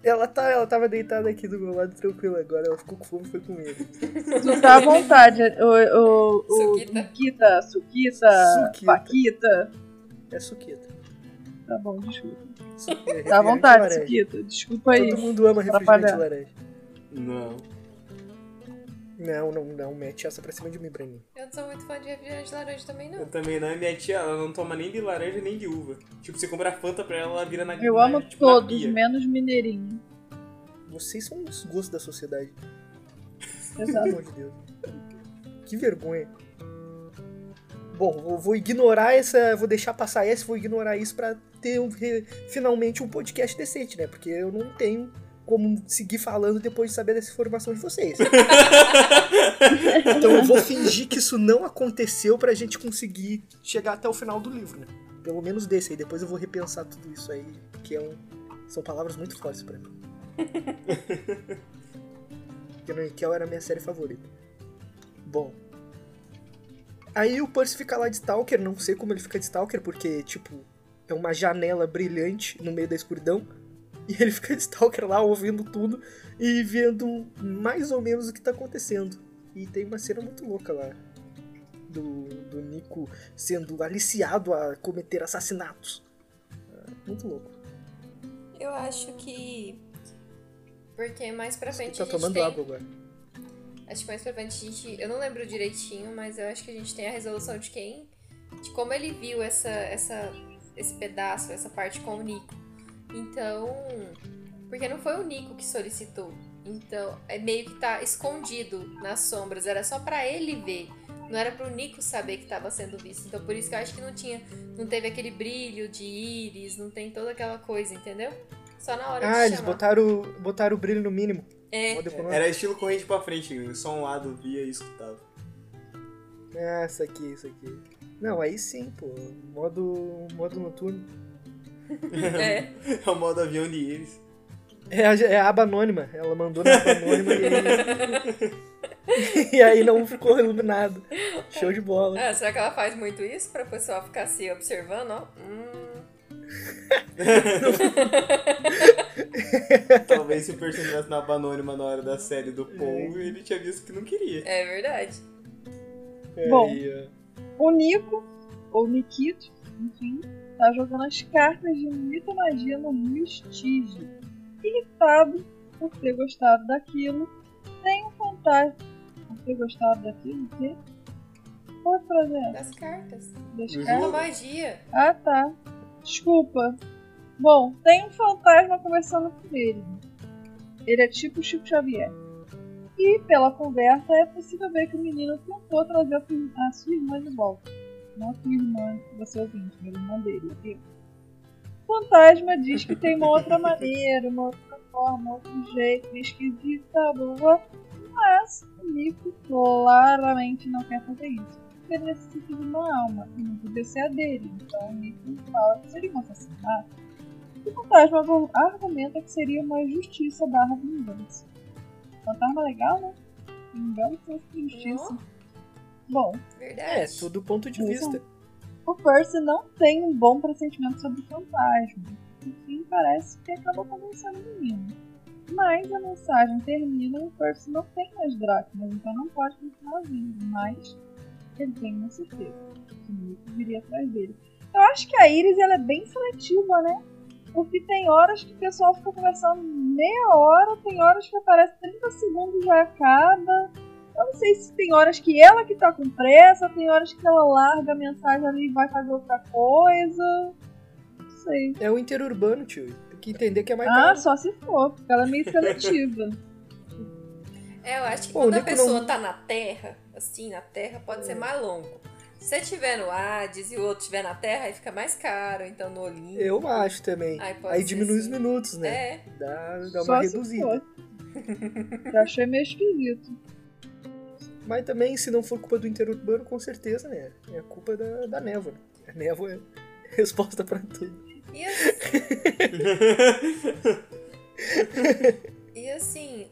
Ela, tá, ela tava deitada aqui do meu lado tranquila agora, ela ficou com fome e foi comigo. Tu tá à vontade. O, o, o, Sukita. Sukita, Sukita, Sukita. Paquita. É Sukita. Tá bom, desculpa. É Tá à vontade, laranja. Sukita. Desculpa aí. Todo mundo ama refrigerante laranja. Não. Não, não, não, mete essa pra cima de mim, Breninho. Eu não sou muito fã de refrigerante de laranja também, Eu não. também não. E minha tia, ela não toma nem de laranja nem de uva. Tipo, você compra Fanta pra ela, ela vira na Eu na- amo tipo, todos, menos Mineirinho. Vocês são os gostos da sociedade. Pelo Exato. amor de Deus. Que vergonha. Bom, eu vou ignorar essa. Vou deixar passar essa, vou ignorar isso pra ter um- finalmente um podcast decente, né? Porque eu não tenho como seguir falando depois de saber dessa informação de vocês. então eu vou fingir que isso não aconteceu pra gente conseguir chegar até o final do livro, né? Pelo menos desse aí. Depois eu vou repensar tudo isso aí, que é um, são palavras muito fortes pra mim. Kenan Kel era a minha série favorita. Bom. Aí o Percy fica lá de Stalker, não sei como ele fica de Stalker, porque, tipo, é uma janela brilhante no meio da escuridão. E ele fica de Stalker lá ouvindo tudo e vendo mais ou menos o que tá acontecendo. E tem uma cena muito louca lá. Do, do Nico sendo aliciado a cometer assassinatos. É, muito louco. Eu acho que. Porque mais pra frente Tá tomando tem... água agora. Acho que mais pra frente a gente. Eu não lembro direitinho, mas eu acho que a gente tem a resolução de quem. De como ele viu essa, essa, esse pedaço, essa parte com o Nico. Então. Porque não foi o Nico que solicitou. Então, é meio que tá escondido nas sombras. Era só pra ele ver. Não era pro Nico saber que tava sendo visto. Então, por isso que eu acho que não tinha. Não teve aquele brilho de íris, não tem toda aquela coisa, entendeu? Só na hora Ah, de eles chamar. botaram, botaram o brilho no mínimo. É. Era estilo corrente pra frente, só um lado via e escutava. Ah, isso aqui, isso aqui. Não, aí sim, pô. Modo, modo noturno. É. É o modo avião de eles. É a, é a aba anônima. Ela mandou na aba anônima e aí... e aí não ficou iluminado. Show de bola. Ah, será que ela faz muito isso pra pessoa ficar se observando, ó? Hum, Talvez se o na aba anônima na hora da série do Paul, ele tinha visto que não queria. é verdade. É, Bom. aí, O Nico, ou Nikito, enfim, tá jogando as cartas de mitomagia no Stige. Irritado por ter gostado daquilo, tem um fantasma. Por ter gostado daquilo, o quê? É frase é essa? Das cartas. Das cartas? Uma magia. Ah, tá. Desculpa. Bom, tem um fantasma conversando com ele. Ele é tipo Chico Xavier. E E pela conversa é possível ver que o menino tentou trazer a sua- sua irmã de volta. Não a sua irmã, você ouvinte, mas a irmã dele. ok? O fantasma diz que tem uma outra maneira, uma outra forma, outro jeito, esquisita, blá, mas o Nico claramente não quer fazer isso. Porque ele necessita de uma alma, e não podia ser a dele. Então o Nico fala que seria um assassinato. O fantasma argu- argumenta que seria uma justiça barra vingança. Fantasma legal, né? Vingança justiça. Bom, Verdade. É, tudo ponto de vista. o Percy não tem um bom pressentimento sobre o fantasma. Enfim, parece que acabou convencendo o menino. Mas a mensagem termina e o Percy não tem mais dracmas, então não pode continuar vindo. Mas ele tem uma certeza que o Nico viria atrás dele. Eu acho que a Iris ela é bem seletiva, né? Porque tem horas que o pessoal fica conversando meia hora, tem horas que aparece 30 segundos e já acaba. Eu não sei se tem horas que ela que tá com pressa, tem horas que ela larga a mensagem ali e vai fazer outra coisa. Não sei. É o interurbano, tio. Tem que entender que é mais Ah, caro. só se for, porque ela é meio seletiva. É, eu acho que Pô, quando o a pessoa não- tá na Terra, assim, na Terra pode ser mais longo. Se você estiver no Hades e o outro estiver na Terra, aí fica mais caro. Então no Olimpo. Eu acho também. Aí, Aí diminui os assim. minutos, né? É. Dá, dá Só uma se reduzida. Eu achei meio esquisito. Mas também, se não for culpa do interurbano, com certeza, né? É culpa da, da névoa. né? A névoa é resposta pra tudo. E assim, e assim.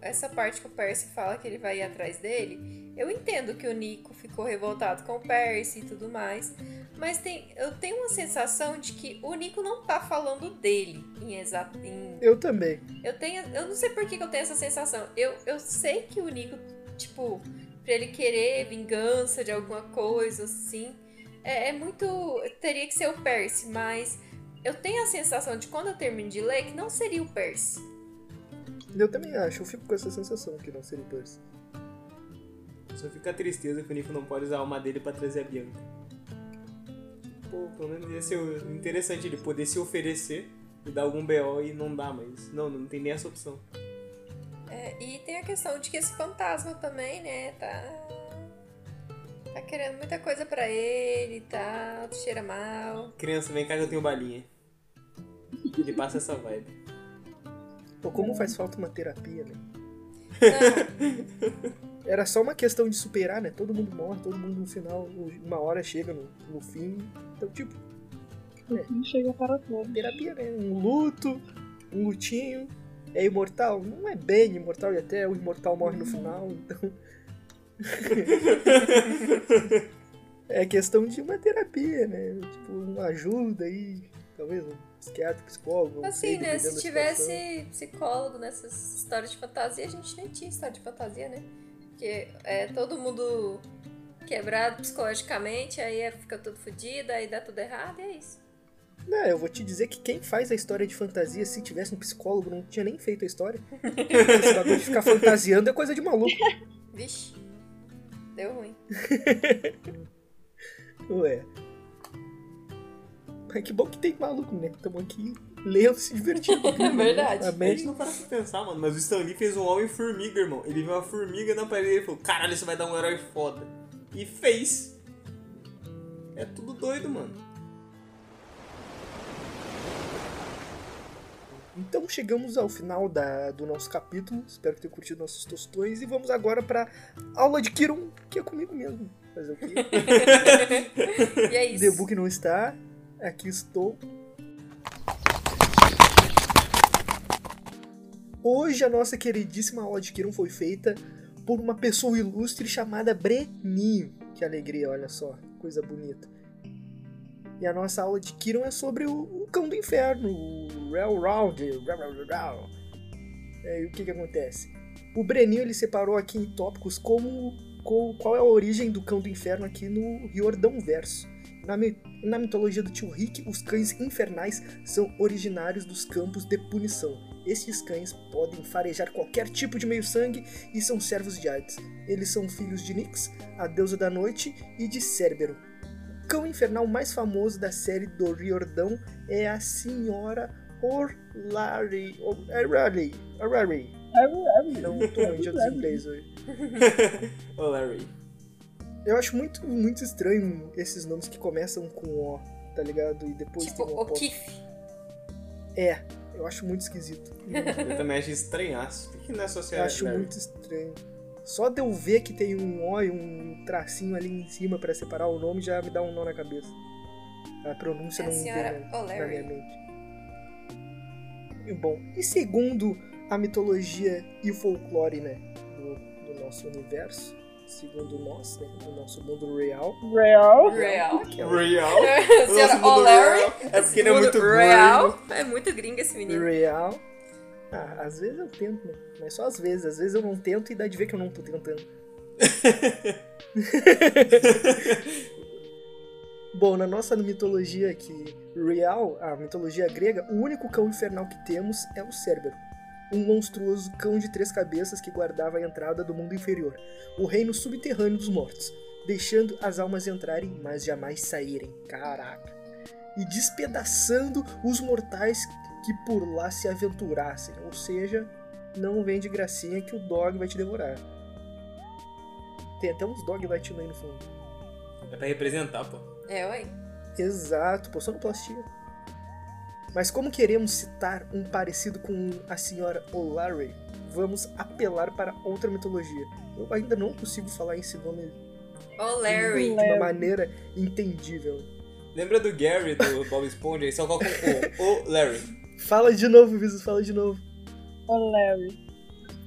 Essa parte que o Percy fala que ele vai ir atrás dele, eu entendo que o Nico ficou revoltado com o Percy e tudo mais, mas tem... eu tenho uma sensação de que o Nico não tá falando dele em exato. Em... Eu também. Eu tenho. Eu não sei por que, que eu tenho essa sensação. Eu, eu sei que o Nico, tipo, pra ele querer vingança de alguma coisa, assim. É, é muito. Teria que ser o Percy, mas eu tenho a sensação de quando eu termino de ler que não seria o Percy. Eu também acho. Eu fico com essa sensação que não seria o Percy. Só fica a tristeza que o Nico não pode usar a alma dele pra trazer a Bianca. Pô, pelo menos ia ser interessante ele poder se oferecer e dar algum BO e não dá, mas não, não tem nem essa opção. É, e tem a questão de que esse fantasma também, né, tá. Tá querendo muita coisa pra ele e tal, cheira mal. Criança, vem cá que eu tenho balinha. Ele passa essa vibe. Pô, como faz falta uma terapia, né? Não, Era só uma questão de superar, né? Todo mundo morre, todo mundo no final, uma hora chega no, no fim. Então, tipo, O fim chega para todos. terapia, né? Um luto, um lutinho. É imortal? Não é bem imortal e até o imortal morre no final, então. é questão de uma terapia, né? Tipo, uma ajuda aí, talvez um psiquiatra, psicólogo. sei, Assim, né? Se tivesse psicólogo nessas histórias de fantasia, a gente nem tinha história de fantasia, né? Porque é todo mundo quebrado psicologicamente, aí é- fica tudo fodido, aí dá tudo errado, e é isso. Não, eu vou te dizer que quem faz a história de fantasia, se tivesse um psicólogo, não tinha nem feito a história. Esse bagulho de ficar fantasiando é coisa de maluco. Vixe, deu ruim. Ué. Mas que bom que tem maluco, né? Estamos aqui lendo, se divertindo. É verdade. A gente não para pra pensar, mano, mas o Stan Lee fez um Homem-Formiga, irmão. Ele viu uma formiga na parede e falou, caralho, isso vai dar um herói foda. E fez. É tudo doido, mano. Então chegamos ao final da, do nosso capítulo. Espero que tenham curtido nossos tostões. E vamos agora pra aula de Kiron, que é comigo mesmo. Fazer o quê? E é isso. The Book não está. Aqui estou. Hoje a nossa queridíssima aula de Kiron foi feita por uma pessoa ilustre chamada Breninho. Que alegria, olha só, coisa bonita. E a nossa aula de Kiron é sobre o, o cão do inferno, o Railroad. É, e o que que acontece? O Breninho ele separou aqui em tópicos como, co- qual é a origem do cão do inferno aqui no Riordão Verso. Na, mi- na mitologia do tio Rick, os cães infernais são originários dos campos de punição. Estes cães podem farejar qualquer tipo de meio-sangue e são servos de Hades. Eles são filhos de Nyx, a deusa da noite, e de Cérbero. O cão infernal mais famoso da série do Riordão é a Senhora Orlari. Orlari. Orlari. Harry, Harry. Não tô onde dos inglês hoje. Larry. Eu acho muito, muito estranho esses nomes que começam com O, tá ligado? E depois Tipo, tem um. O'Keefe. É, eu acho muito esquisito. Eu também acho estranhaço. Por que não é Eu associado acho Larry? muito estranho. Só de eu ver que tem um O e um tracinho ali em cima pra separar o nome já me dá um nó na cabeça. A pronúncia É não vem na minha mente. E, bom, e segundo a mitologia e o folclore, né, do, do nosso universo, segundo nós, né, do nosso mundo real, Real. Real. Real. Senhora Nosso mundo O'Leary. real. É porque ele é muito Real. É muito gringo esse menino. real. Ah, às vezes eu tento, né? Mas só às vezes. Às vezes eu não tento e dá de ver que eu não tô tentando. Bom, na nossa mitologia aqui real, a mitologia grega, o único cão infernal que temos é o Cérbero. Um monstruoso cão de três cabeças que guardava a entrada do mundo inferior, o reino subterrâneo dos mortos, deixando as almas entrarem, mas jamais saírem. Caraca! E despedaçando os mortais que por lá se aventurassem. Ou seja, não vem de gracinha que o dog vai te devorar. Tem até uns dog latindo aí no fundo. É pra representar, pô. É, ué. Exato, pô, sonoplastia. Mas como queremos citar um parecido com a senhora O'Larry, vamos apelar para outra mitologia. Eu ainda não consigo falar esse nome O'Larry. de uma maneira entendível. Lembra do Gary do Bob Esponja? Ele só coloca um O. O Larry. Fala de novo, Visos, fala de novo. O Larry.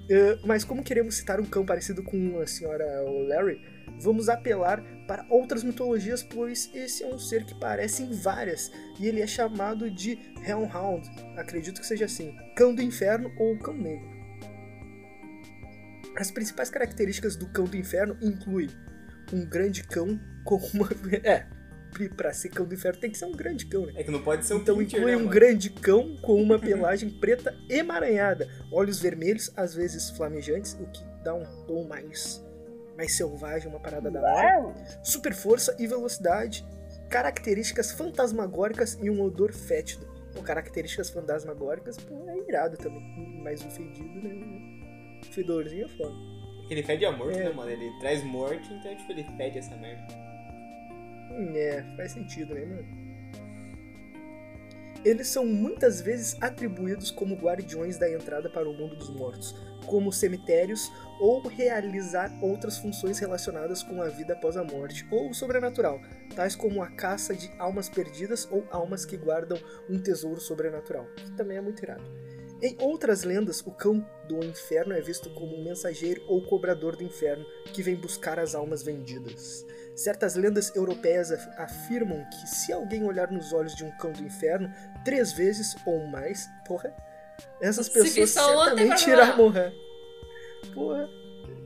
Uh, mas como queremos citar um cão parecido com a senhora O'Larry, vamos apelar para outras mitologias, pois esse é um ser que parece em várias, e ele é chamado de Hellhound, acredito que seja assim, cão do inferno ou cão negro. As principais características do cão do inferno incluem um grande cão com uma... É, pra ser cão do inferno tem que ser um grande cão, né? É que não pode ser um Então pincher, inclui né, um grande cão com uma pelagem preta emaranhada, olhos vermelhos, às vezes flamejantes, o que dá um tom mais, mais selvagem, uma parada da hora. Super força e velocidade, características fantasmagóricas e um odor fétido. Pô, características fantasmagóricas, pô, é irado também. Mais um fedido, né? Fedorzinho é foda. Ele fede a morte, É. né, mano? Ele traz morte, então tipo, ele fede essa merda. Hum, É, faz sentido, né, mano? Eles são muitas vezes atribuídos como guardiões da entrada para o mundo dos mortos, como cemitérios ou realizar outras funções relacionadas com a vida após a morte ou o sobrenatural, tais como a caça de almas perdidas ou almas que guardam um tesouro sobrenatural, que também é muito irado. Em outras lendas, o cão do inferno é visto como um mensageiro ou cobrador do inferno que vem buscar as almas vendidas. Certas lendas europeias af- afirmam que se alguém olhar nos olhos de um cão do inferno três vezes ou mais, porra, essas pessoas certamente irão morrer. Porra,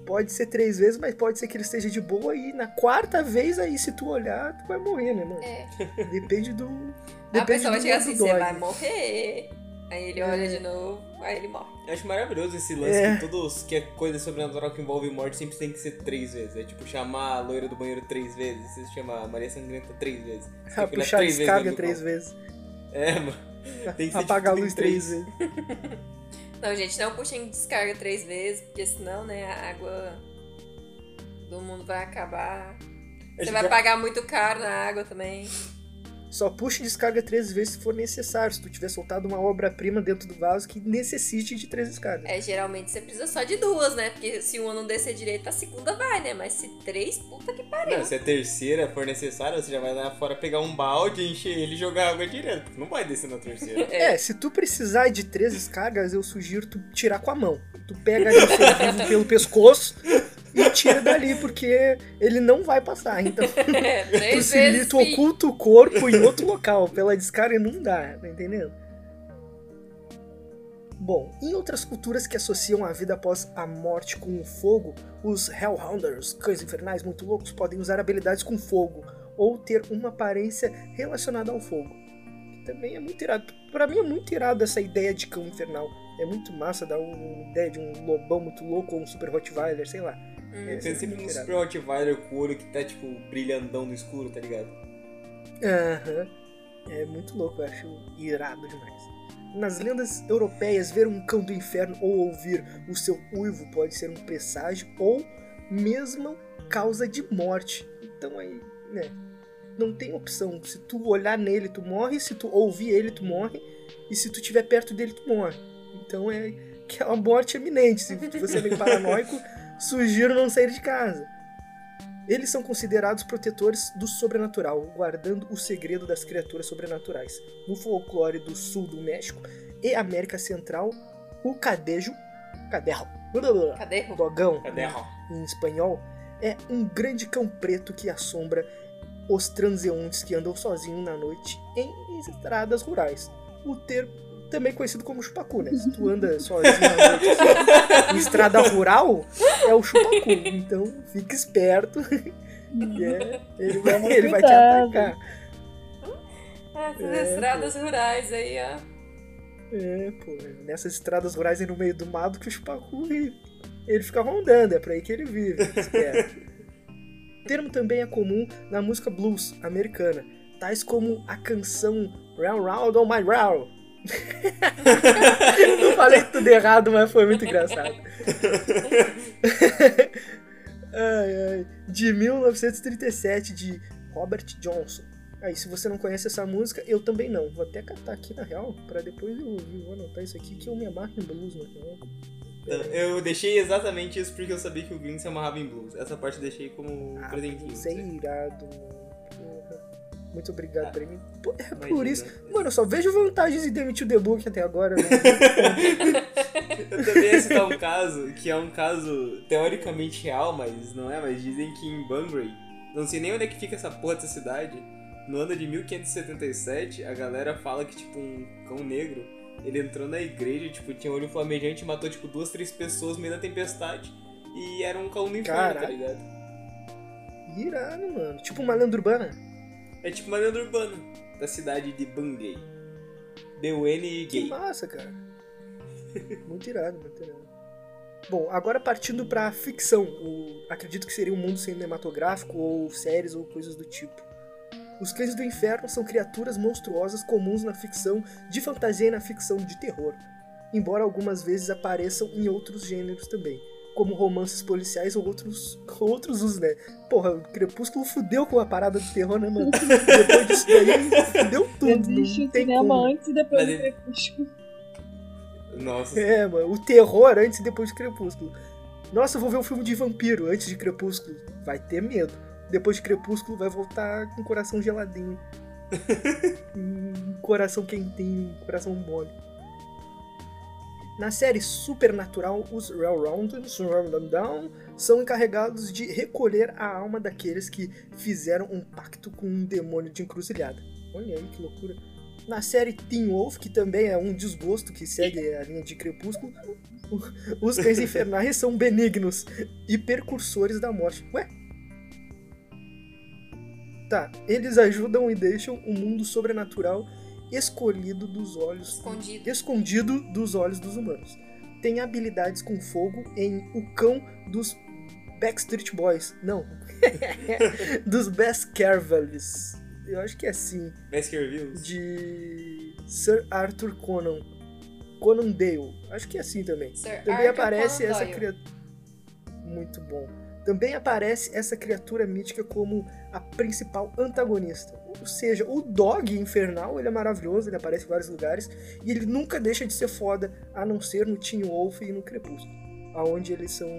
pode ser três vezes, mas pode ser que ele esteja de boa e na quarta vez aí, se tu olhar, tu vai morrer, né, mano? É. Depende do. A Depende pessoa vai do chegar assim, você vai morrer. Aí ele olha É. de novo, aí ele morre. Eu acho maravilhoso esse lance É. que todos que é coisa sobrenatural que envolve morte sempre tem que ser três vezes. É tipo chamar a loira do banheiro três vezes, você chama a Maria Sangrenta três vezes. Você Ah, puxar a três descarga no três vezes. É, mano. Tem que Apagar a tipo, luz três vezes. Não, gente, não puxem descarga três vezes, porque senão, né, a água do mundo vai acabar. Você vai pagar muito caro na água também. Só puxa e descarga três vezes se for necessário. Se tu tiver soltado uma obra-prima dentro do vaso que necessite de três descargas. É, geralmente você precisa só de duas, né? Porque se uma não descer direito, a segunda vai, né? Mas se três, puta que pariu. Não, se a terceira for necessária, você já vai lá fora pegar um balde, encher ele e jogar água direto. Não vai descer na terceira. É, se tu precisar de três descargas, eu sugiro tu tirar com a mão. Tu pega ali pelo pescoço e tira dali, porque ele não vai passar. Então, É, tu fi. oculta o corpo em outro local. Pela descarga não dá, tá entendendo? Bom, em outras culturas que associam a vida após a morte com o fogo, os Hellhounders, cães infernais muito loucos, podem usar habilidades com fogo ou ter uma aparência relacionada ao fogo. Que também é muito irado. Pra mim é muito irado essa ideia de cão infernal. É muito massa dar uma ideia de um lobão muito louco ou um super Rottweiler, sei lá. Hum. É, Tem sempre um muito irado. Super Rottweiler com o olho que tá, tipo, brilhandão no escuro, tá ligado? Aham. É muito louco, eu acho irado demais. nas lendas europeias, ver um cão do inferno ou ouvir o seu uivo pode ser um presságio ou mesmo causa de morte. Então aí, né? Não tem opção. Se tu olhar nele, tu morre. Se tu ouvir ele, tu morre. E se tu estiver perto dele, tu morre. Então é que é uma morte eminente. Se você é meio paranoico, sugiro não sair de casa. Eles são considerados protetores do sobrenatural, guardando o segredo das criaturas sobrenaturais. No folclore do sul do México e América Central, o cadejo, caderro, Cadê? dogão, Caderro. em espanhol, é um grande cão preto que assombra os transeuntes que andam sozinhos na noite em estradas rurais. O termo também conhecido como chupacu, né? Se tu anda sozinho assim, em estrada rural, é o chupacu. Então fica esperto. é- ele vai, ele vai te atacar. Essas É, estradas rurais aí, ó. É, pô, nessas estradas rurais aí no meio do mato que o chupacu ele, ele fica rondando, é pra aí que ele vive. o termo também é comum na música blues americana, tais como a canção Round Round on My Round. Eu falei tudo errado, mas foi muito engraçado. ai, ai. De 1937, de Robert Johnson. Aí, se você não conhece essa música, eu também não. Vou até catar aqui na real, pra depois eu ouvir. Vou anotar isso aqui, que eu me amarro em blues, na real. Eu deixei exatamente isso porque eu sabia que o Green se amarrava em blues. Essa parte eu deixei como Ah, presentinho. Isso é irado, mano. Muito obrigado Ah, pra mim. É por Imagina. isso. Mano, eu só vejo vantagens em demitir o The Book até agora. Né? Eu também ia citar um caso que é um caso teoricamente real, mas não é, mas dizem que em Bangray, não sei nem onde é que fica essa porra dessa cidade, no ano de 1577, a galera fala que, tipo, um cão negro, ele entrou na igreja, tipo, tinha olho flamejante e matou, tipo, duas, três pessoas no meio da tempestade. E era um cão no inferno, tá ligado? Irado, mano. Tipo uma lenda urbana. É tipo uma lenda urbana da cidade de Bangay. B-U-N Que gay. massa, cara. Muito irado, muito irado. Bom, agora partindo pra ficção. O, acredito que seria um mundo cinematográfico ou séries ou coisas do tipo. Os cães do inferno são criaturas monstruosas comuns na ficção de fantasia e na ficção de terror, embora algumas vezes apareçam em outros gêneros também, como romances policiais ou outros, outros usos, né? Porra, o Crepúsculo fudeu com a parada do terror, né, mano? Depois disso daí, fudeu tudo. Existe Não o tem cinema como. antes e depois Mas do ele- crepúsculo. Nossa. É, mano, o terror antes e depois de Crepúsculo. Nossa, eu vou ver um filme de vampiro antes de Crepúsculo. Vai ter medo. Depois de Crepúsculo vai voltar com o coração geladinho. um coração quentinho, um coração mole. Na série Supernatural, os Railroaders Down são encarregados de recolher a alma daqueles que fizeram um pacto com um demônio de encruzilhada. Olha aí que loucura. Na série Teen Wolf, que também é um desgosto que segue a linha de Crepúsculo, os cães infernais são benignos e percursores da morte. Ué? Tá, eles ajudam e deixam o mundo sobrenatural escolhido dos olhos Escondido. escondido dos olhos dos humanos. Tem habilidades com fogo em O Cão dos Backstreet Boys. Não. dos Baskervilles. Eu acho que é assim. Baskervilles. De Sir Arthur Conan. Conan Dale. Acho que é assim também. Sir Também Arthur aparece Conan essa criatura. Muito bom. Também aparece essa criatura mítica como a principal antagonista. Ou seja, o Dog Infernal, ele é maravilhoso, ele aparece em vários lugares, e ele nunca deixa de ser foda, a não ser no Teen Wolf e no Crepúsculo. Aonde eles são.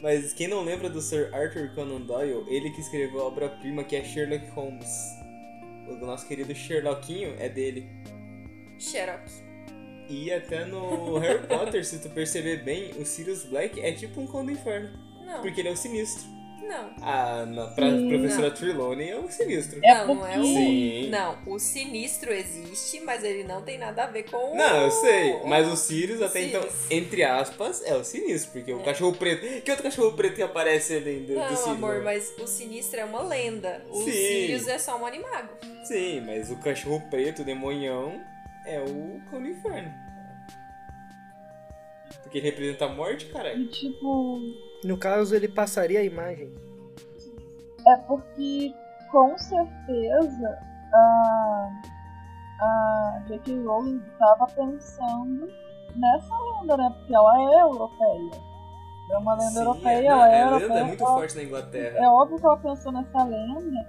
Mas quem não lembra do Sir Arthur Conan Doyle, ele que escreveu a obra-prima que é Sherlock Holmes. O nosso querido Sherlockinho é dele. Sherlock. E até no Harry Potter, se tu perceber bem, o Sirius Black é tipo um cão do inferno. Não, Porque ele é o sinistro. Não. Ah, na pra Sim. professora Não. Trelawney é o sinistro. É não, não é o. Sim. Não, o sinistro existe, mas ele não tem nada a ver com o. Não, eu sei, mas o Sirius o até então, Sirius. entre aspas, é o sinistro, porque o cachorro preto. Que outro cachorro preto que aparece além do, do Não, Sirius? amor, né? mas o sinistro é uma lenda. O Sim. Sirius é só um animago. Sim, mas o cachorro preto, o demonhão, é o cão do inferno. Porque ele representa a morte, caralho. E tipo, No caso, ele passaria a imagem. é porque com certeza a, a J.K. Rowling estava pensando nessa lenda, né? Porque ela é europeia. É uma lenda Sim, europeia, é, ela não, é a lenda europeia. é muito ela- forte na Inglaterra. É óbvio que ela pensou nessa lenda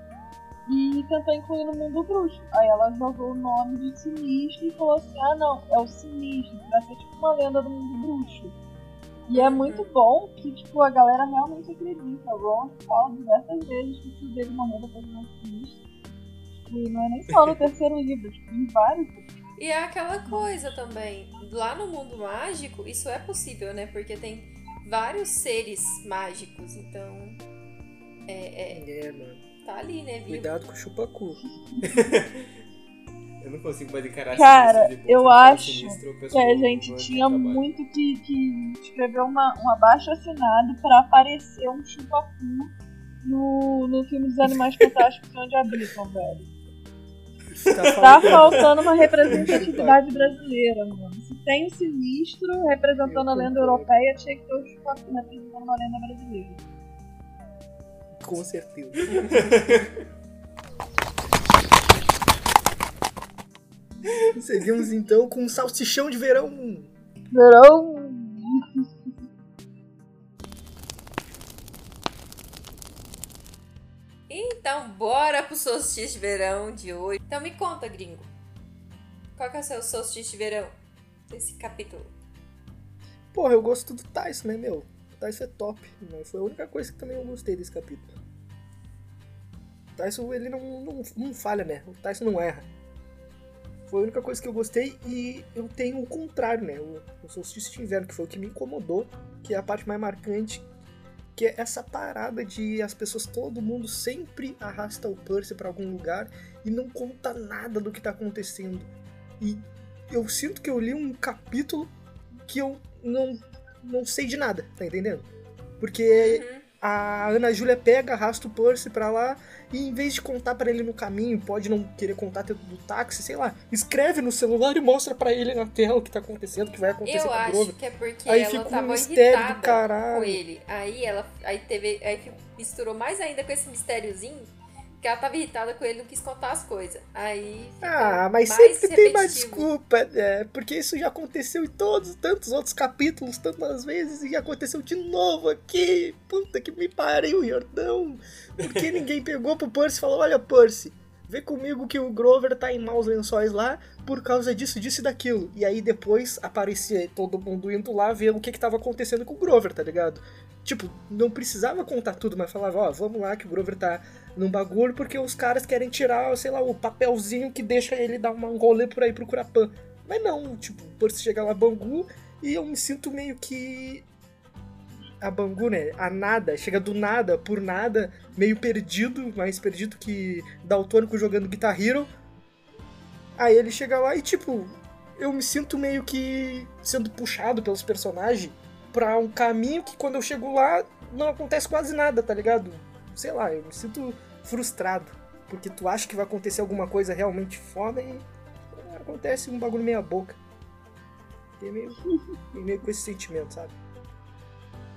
e tentou incluir no mundo bruxo. Aí ela jogou o nome de sinistro e falou assim: ah, não, é o sinistro, vai ser tipo uma lenda do mundo bruxo. E é muito bom que tipo, a galera realmente acredita. O Ron fala diversas vezes que o tio dele morreu depois do. Tipo, E não é nem só no terceiro livro, tipo, em vários. E é aquela coisa também, lá no mundo mágico, isso é possível, né? Porque tem vários seres mágicos, então. É, é, É, mano. tá ali, né? Vivo. Cuidado com o chupacu. Eu não consigo mais encarar Cara, sinistro eu acho sinistro, que a gente tinha muito que, que escrever uma, um abaixo assinado pra aparecer um chupacu no, no filme dos Animais Fantásticos onde habitam, velho. Tá Tá faltando. uma representatividade brasileira, mano. Se tem o sinistro representando a lenda europeia, tinha que ter o chupacu representando uma lenda brasileira. Com certeza. Seguimos então com um salsichão de verão. Verão! Então, bora pro solstício de verão de hoje. Então me conta, gringo. Qual que é o seu solstício de verão desse capítulo? Porra, eu gosto do Tyson, né, meu? O Tyson é top. Mas foi a única coisa que também eu gostei desse capítulo. O Tyson, ele não, não, não falha, né? O Tyson não erra. Foi a única coisa que eu gostei e eu tenho o contrário, né? O, o solstício de inverno, que foi o que me incomodou, que é a parte mais marcante, que é essa parada de as pessoas, todo mundo sempre arrasta o Percy pra algum lugar e não conta nada do que tá acontecendo. E eu sinto que eu li um capítulo que eu não, não sei de nada, tá entendendo? Porque Uhum. A Ana Júlia pega, arrasta o Percy pra lá e em vez de contar pra ele no caminho, pode não querer contar dentro do táxi, sei lá, escreve no celular e mostra pra ele na tela o que tá acontecendo, o que vai acontecer Eu com o acho Grover. que é porque Aí ela fica um tava mistério do caralho. com ele. Aí ela aí teve. Aí misturou mais ainda com esse mistériozinho. Que ela tava irritada com ele, não quis contar as coisas. Aí. Ah, mas sempre tem uma desculpa, é, porque isso já aconteceu em todos tantos outros capítulos, tantas vezes, e aconteceu de novo aqui. Puta que me pariu, Jordão. Porque ninguém pegou pro Percy e falou: Olha, Percy, vê comigo que o Grover tá em maus lençóis lá por causa disso, disso e daquilo. E aí depois aparecia todo mundo indo lá ver o que que tava acontecendo com o Grover, tá ligado? Tipo, não precisava contar tudo, mas falava, ó, vamos lá que o Grover tá num bagulho porque os caras querem tirar, sei lá, o papelzinho que deixa ele dar um rolê por aí procurar pan. Mas não, tipo, por se chegar lá Bangu e eu me sinto meio que a Bangu, né? A nada, chega do nada, por nada, meio perdido, mais perdido que Daltônico jogando Guitar Hero. Aí ele chega lá e, tipo, eu me sinto meio que sendo puxado pelos personagens pra um caminho que quando eu chego lá não acontece quase nada, tá ligado? Sei lá, eu me sinto frustrado. Porque tu acha que vai acontecer alguma coisa realmente foda e acontece um bagulho meia boca. É meio, meio com esse sentimento, sabe?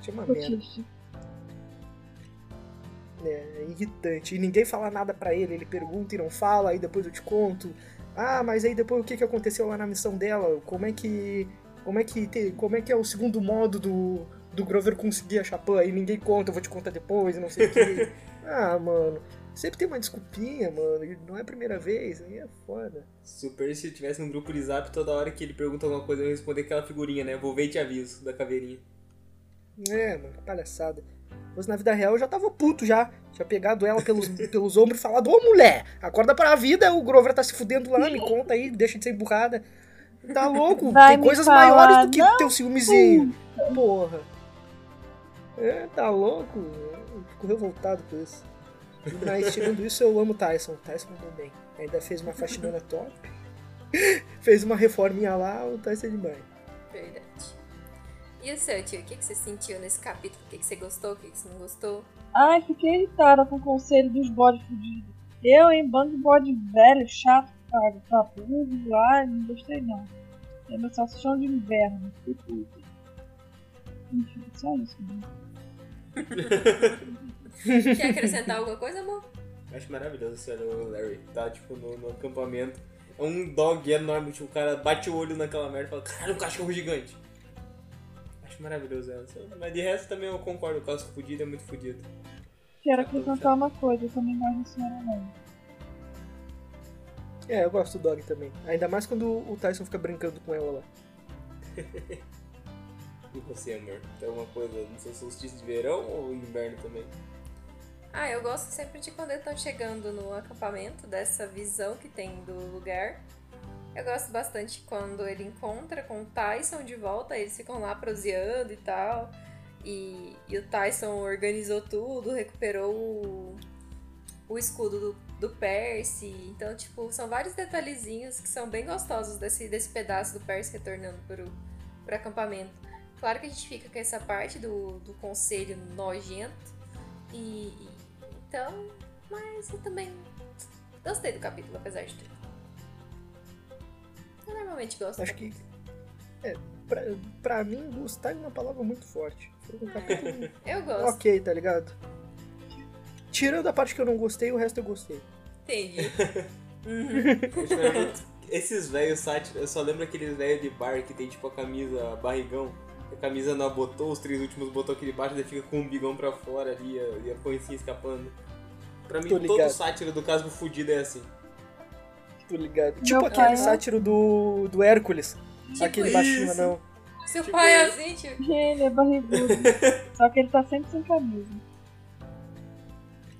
Isso é uma merda. É, é irritante. E ninguém fala nada pra ele, ele pergunta e não fala, aí depois eu te conto. Ah, mas aí depois o que, que aconteceu lá na missão dela? Como é que. Como é que. te- como é que é o segundo modo do, do Grover conseguir a chapã? Aí ninguém conta, eu vou te contar depois, não sei o que. ah, mano. Sempre tem uma desculpinha, mano. e Não é a primeira vez, aí é foda. Se o Percy tivesse num grupo de zap, toda hora que ele pergunta alguma coisa, eu ia responder aquela figurinha, né? Vou ver e te aviso, da caveirinha. É, mano, que palhaçada. Mas na vida real eu já tava puto já. Tinha pegado ela pelos, pelos ombros e falado, ô mulher, acorda pra vida, o Grover tá se fudendo lá, me conta aí, deixa de ser emburrada. Tá louco? Vai Tem coisas falar, maiores do que não. teu ciúmezinho. Porra. É, tá louco? Eu fico revoltado com isso. Mas tirando isso, eu amo o Tyson. O Tyson mandou bem. Ainda fez uma faxinona top. fez uma reforminha lá, o Tyson é demais. Verdade. E o seu, tio? O que, que você sentiu nesse capítulo? O que, que você gostou? O que, que você não gostou? Ai, fiquei irritada com o conselho dos bodes fudidos. Eu, em bando de bode velho, chato, pra burro lá, não gostei não. É meu salsichão de inverno, fiquei puta. Enfim, só isso né? mesmo. Quer acrescentar alguma coisa, amor? Acho maravilhoso esse olha o Larry. Tá, tipo, no, no acampamento. É um dog enorme, tipo, o cara bate o olho naquela merda e fala, caralho, um cachorro gigante. Acho maravilhoso ela. Mas de resto também eu concordo, o casco fudido é muito fudido. Quero acrescentar uma coisa, eu também gosto da senhora Lane. É, eu gosto do Dog também. Ainda mais quando o Tyson fica brincando com ela lá. E você, amor? Tem alguma coisa no seu solstício de verão ou inverno também? Ah, eu gosto sempre de quando eles estão chegando no acampamento, dessa visão que tem do lugar. Eu gosto bastante quando ele encontra com o Tyson de volta, eles ficam lá proseando e tal. E, e o Tyson organizou tudo, recuperou o, o escudo do, do Percy. Então, tipo, são vários detalhezinhos que são bem gostosos desse, desse pedaço do Percy retornando pro, pro acampamento. Claro que a gente fica com essa parte do, do conselho nojento. E, e- então, mas eu também gostei do capítulo, apesar de tudo. Eu normalmente gosto. Acho que. É, pra, pra mim, gostar é uma palavra muito forte. Foi um capítulo Eu gosto. ok, tá ligado? Tirando a parte que eu não gostei, o resto eu gostei. Entendi. Uhum. Esses velhos sátiros, eu só lembro aqueles velhos de bar que tem tipo a camisa barrigão. A camisa não abotou, os três últimos botou aqui debaixo, daí fica com o bigão pra fora ali e a, e a escapando. Pra mim, todo sátiro do casco fudido é assim. Tô ligado. Meu tipo pai aquele é- sátiro do, do Hércules. Tipo aquele isso. baixinho, não. Seu Tipo pai é assim, tipo. Ele é barrigudo. Só que ele tá sempre sem camisa.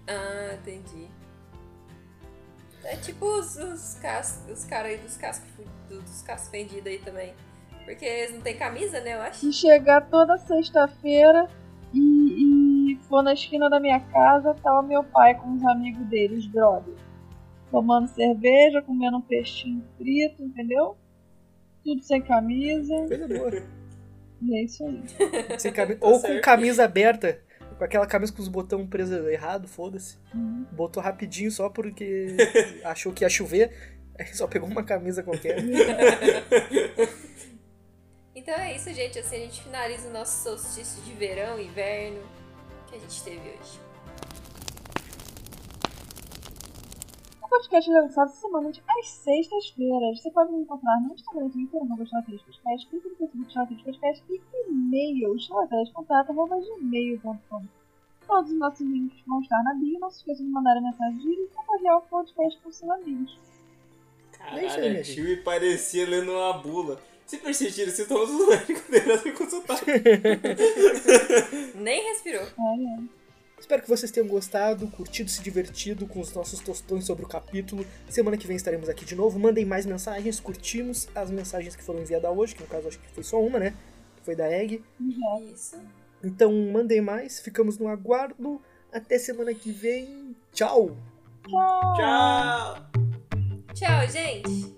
Ah, entendi. É tipo os, os, cas, os caras aí dos cascos dos cascos vendidos aí também. Porque eles não têm camisa, né, eu acho. Se chegar toda sexta-feira e, e for na esquina da minha casa, tá o meu pai com os amigos dele, os brothers. Tomando cerveja, comendo um peixinho frito, entendeu? Tudo sem camisa. Coisa boa. E é isso aí. Sem cami- Tá Ou com camisa aberta. Com aquela camisa com os botões presos errado, foda-se. Uhum. Botou rapidinho só porque achou que ia chover. Aí só pegou uma camisa qualquer. Então é isso, gente. Assim a gente finaliza o nosso solstício de verão e inverno que a gente teve hoje. O podcast é lançado semanalmente às sextas-feiras. Você pode me encontrar no Instagram, Twitter, arroba Podcast, Twitter, Facebook, Charlatãs Podcast e e-mail, charlatãscontato.gmail.com. Todos os nossos links vão estar na bio. Não se esqueçam de mandar mensagem e compartilhar o podcast com seus amigos. É Caralho, a Chewie parecia lendo uma bula. Se persistir, se todos os médicos deverão ser consultados. Nem respirou. É, é. Espero que vocês tenham gostado, curtido, se divertido com os nossos tostões sobre o capítulo. Semana que vem estaremos aqui de novo. Mandem mais mensagens, curtimos as mensagens que foram enviadas hoje, que no caso acho que foi só uma, né? Que foi da Egg. Já. Isso. Então mandem mais, ficamos no aguardo. Até semana que vem. Tchau! Tchau! Tchau, gente.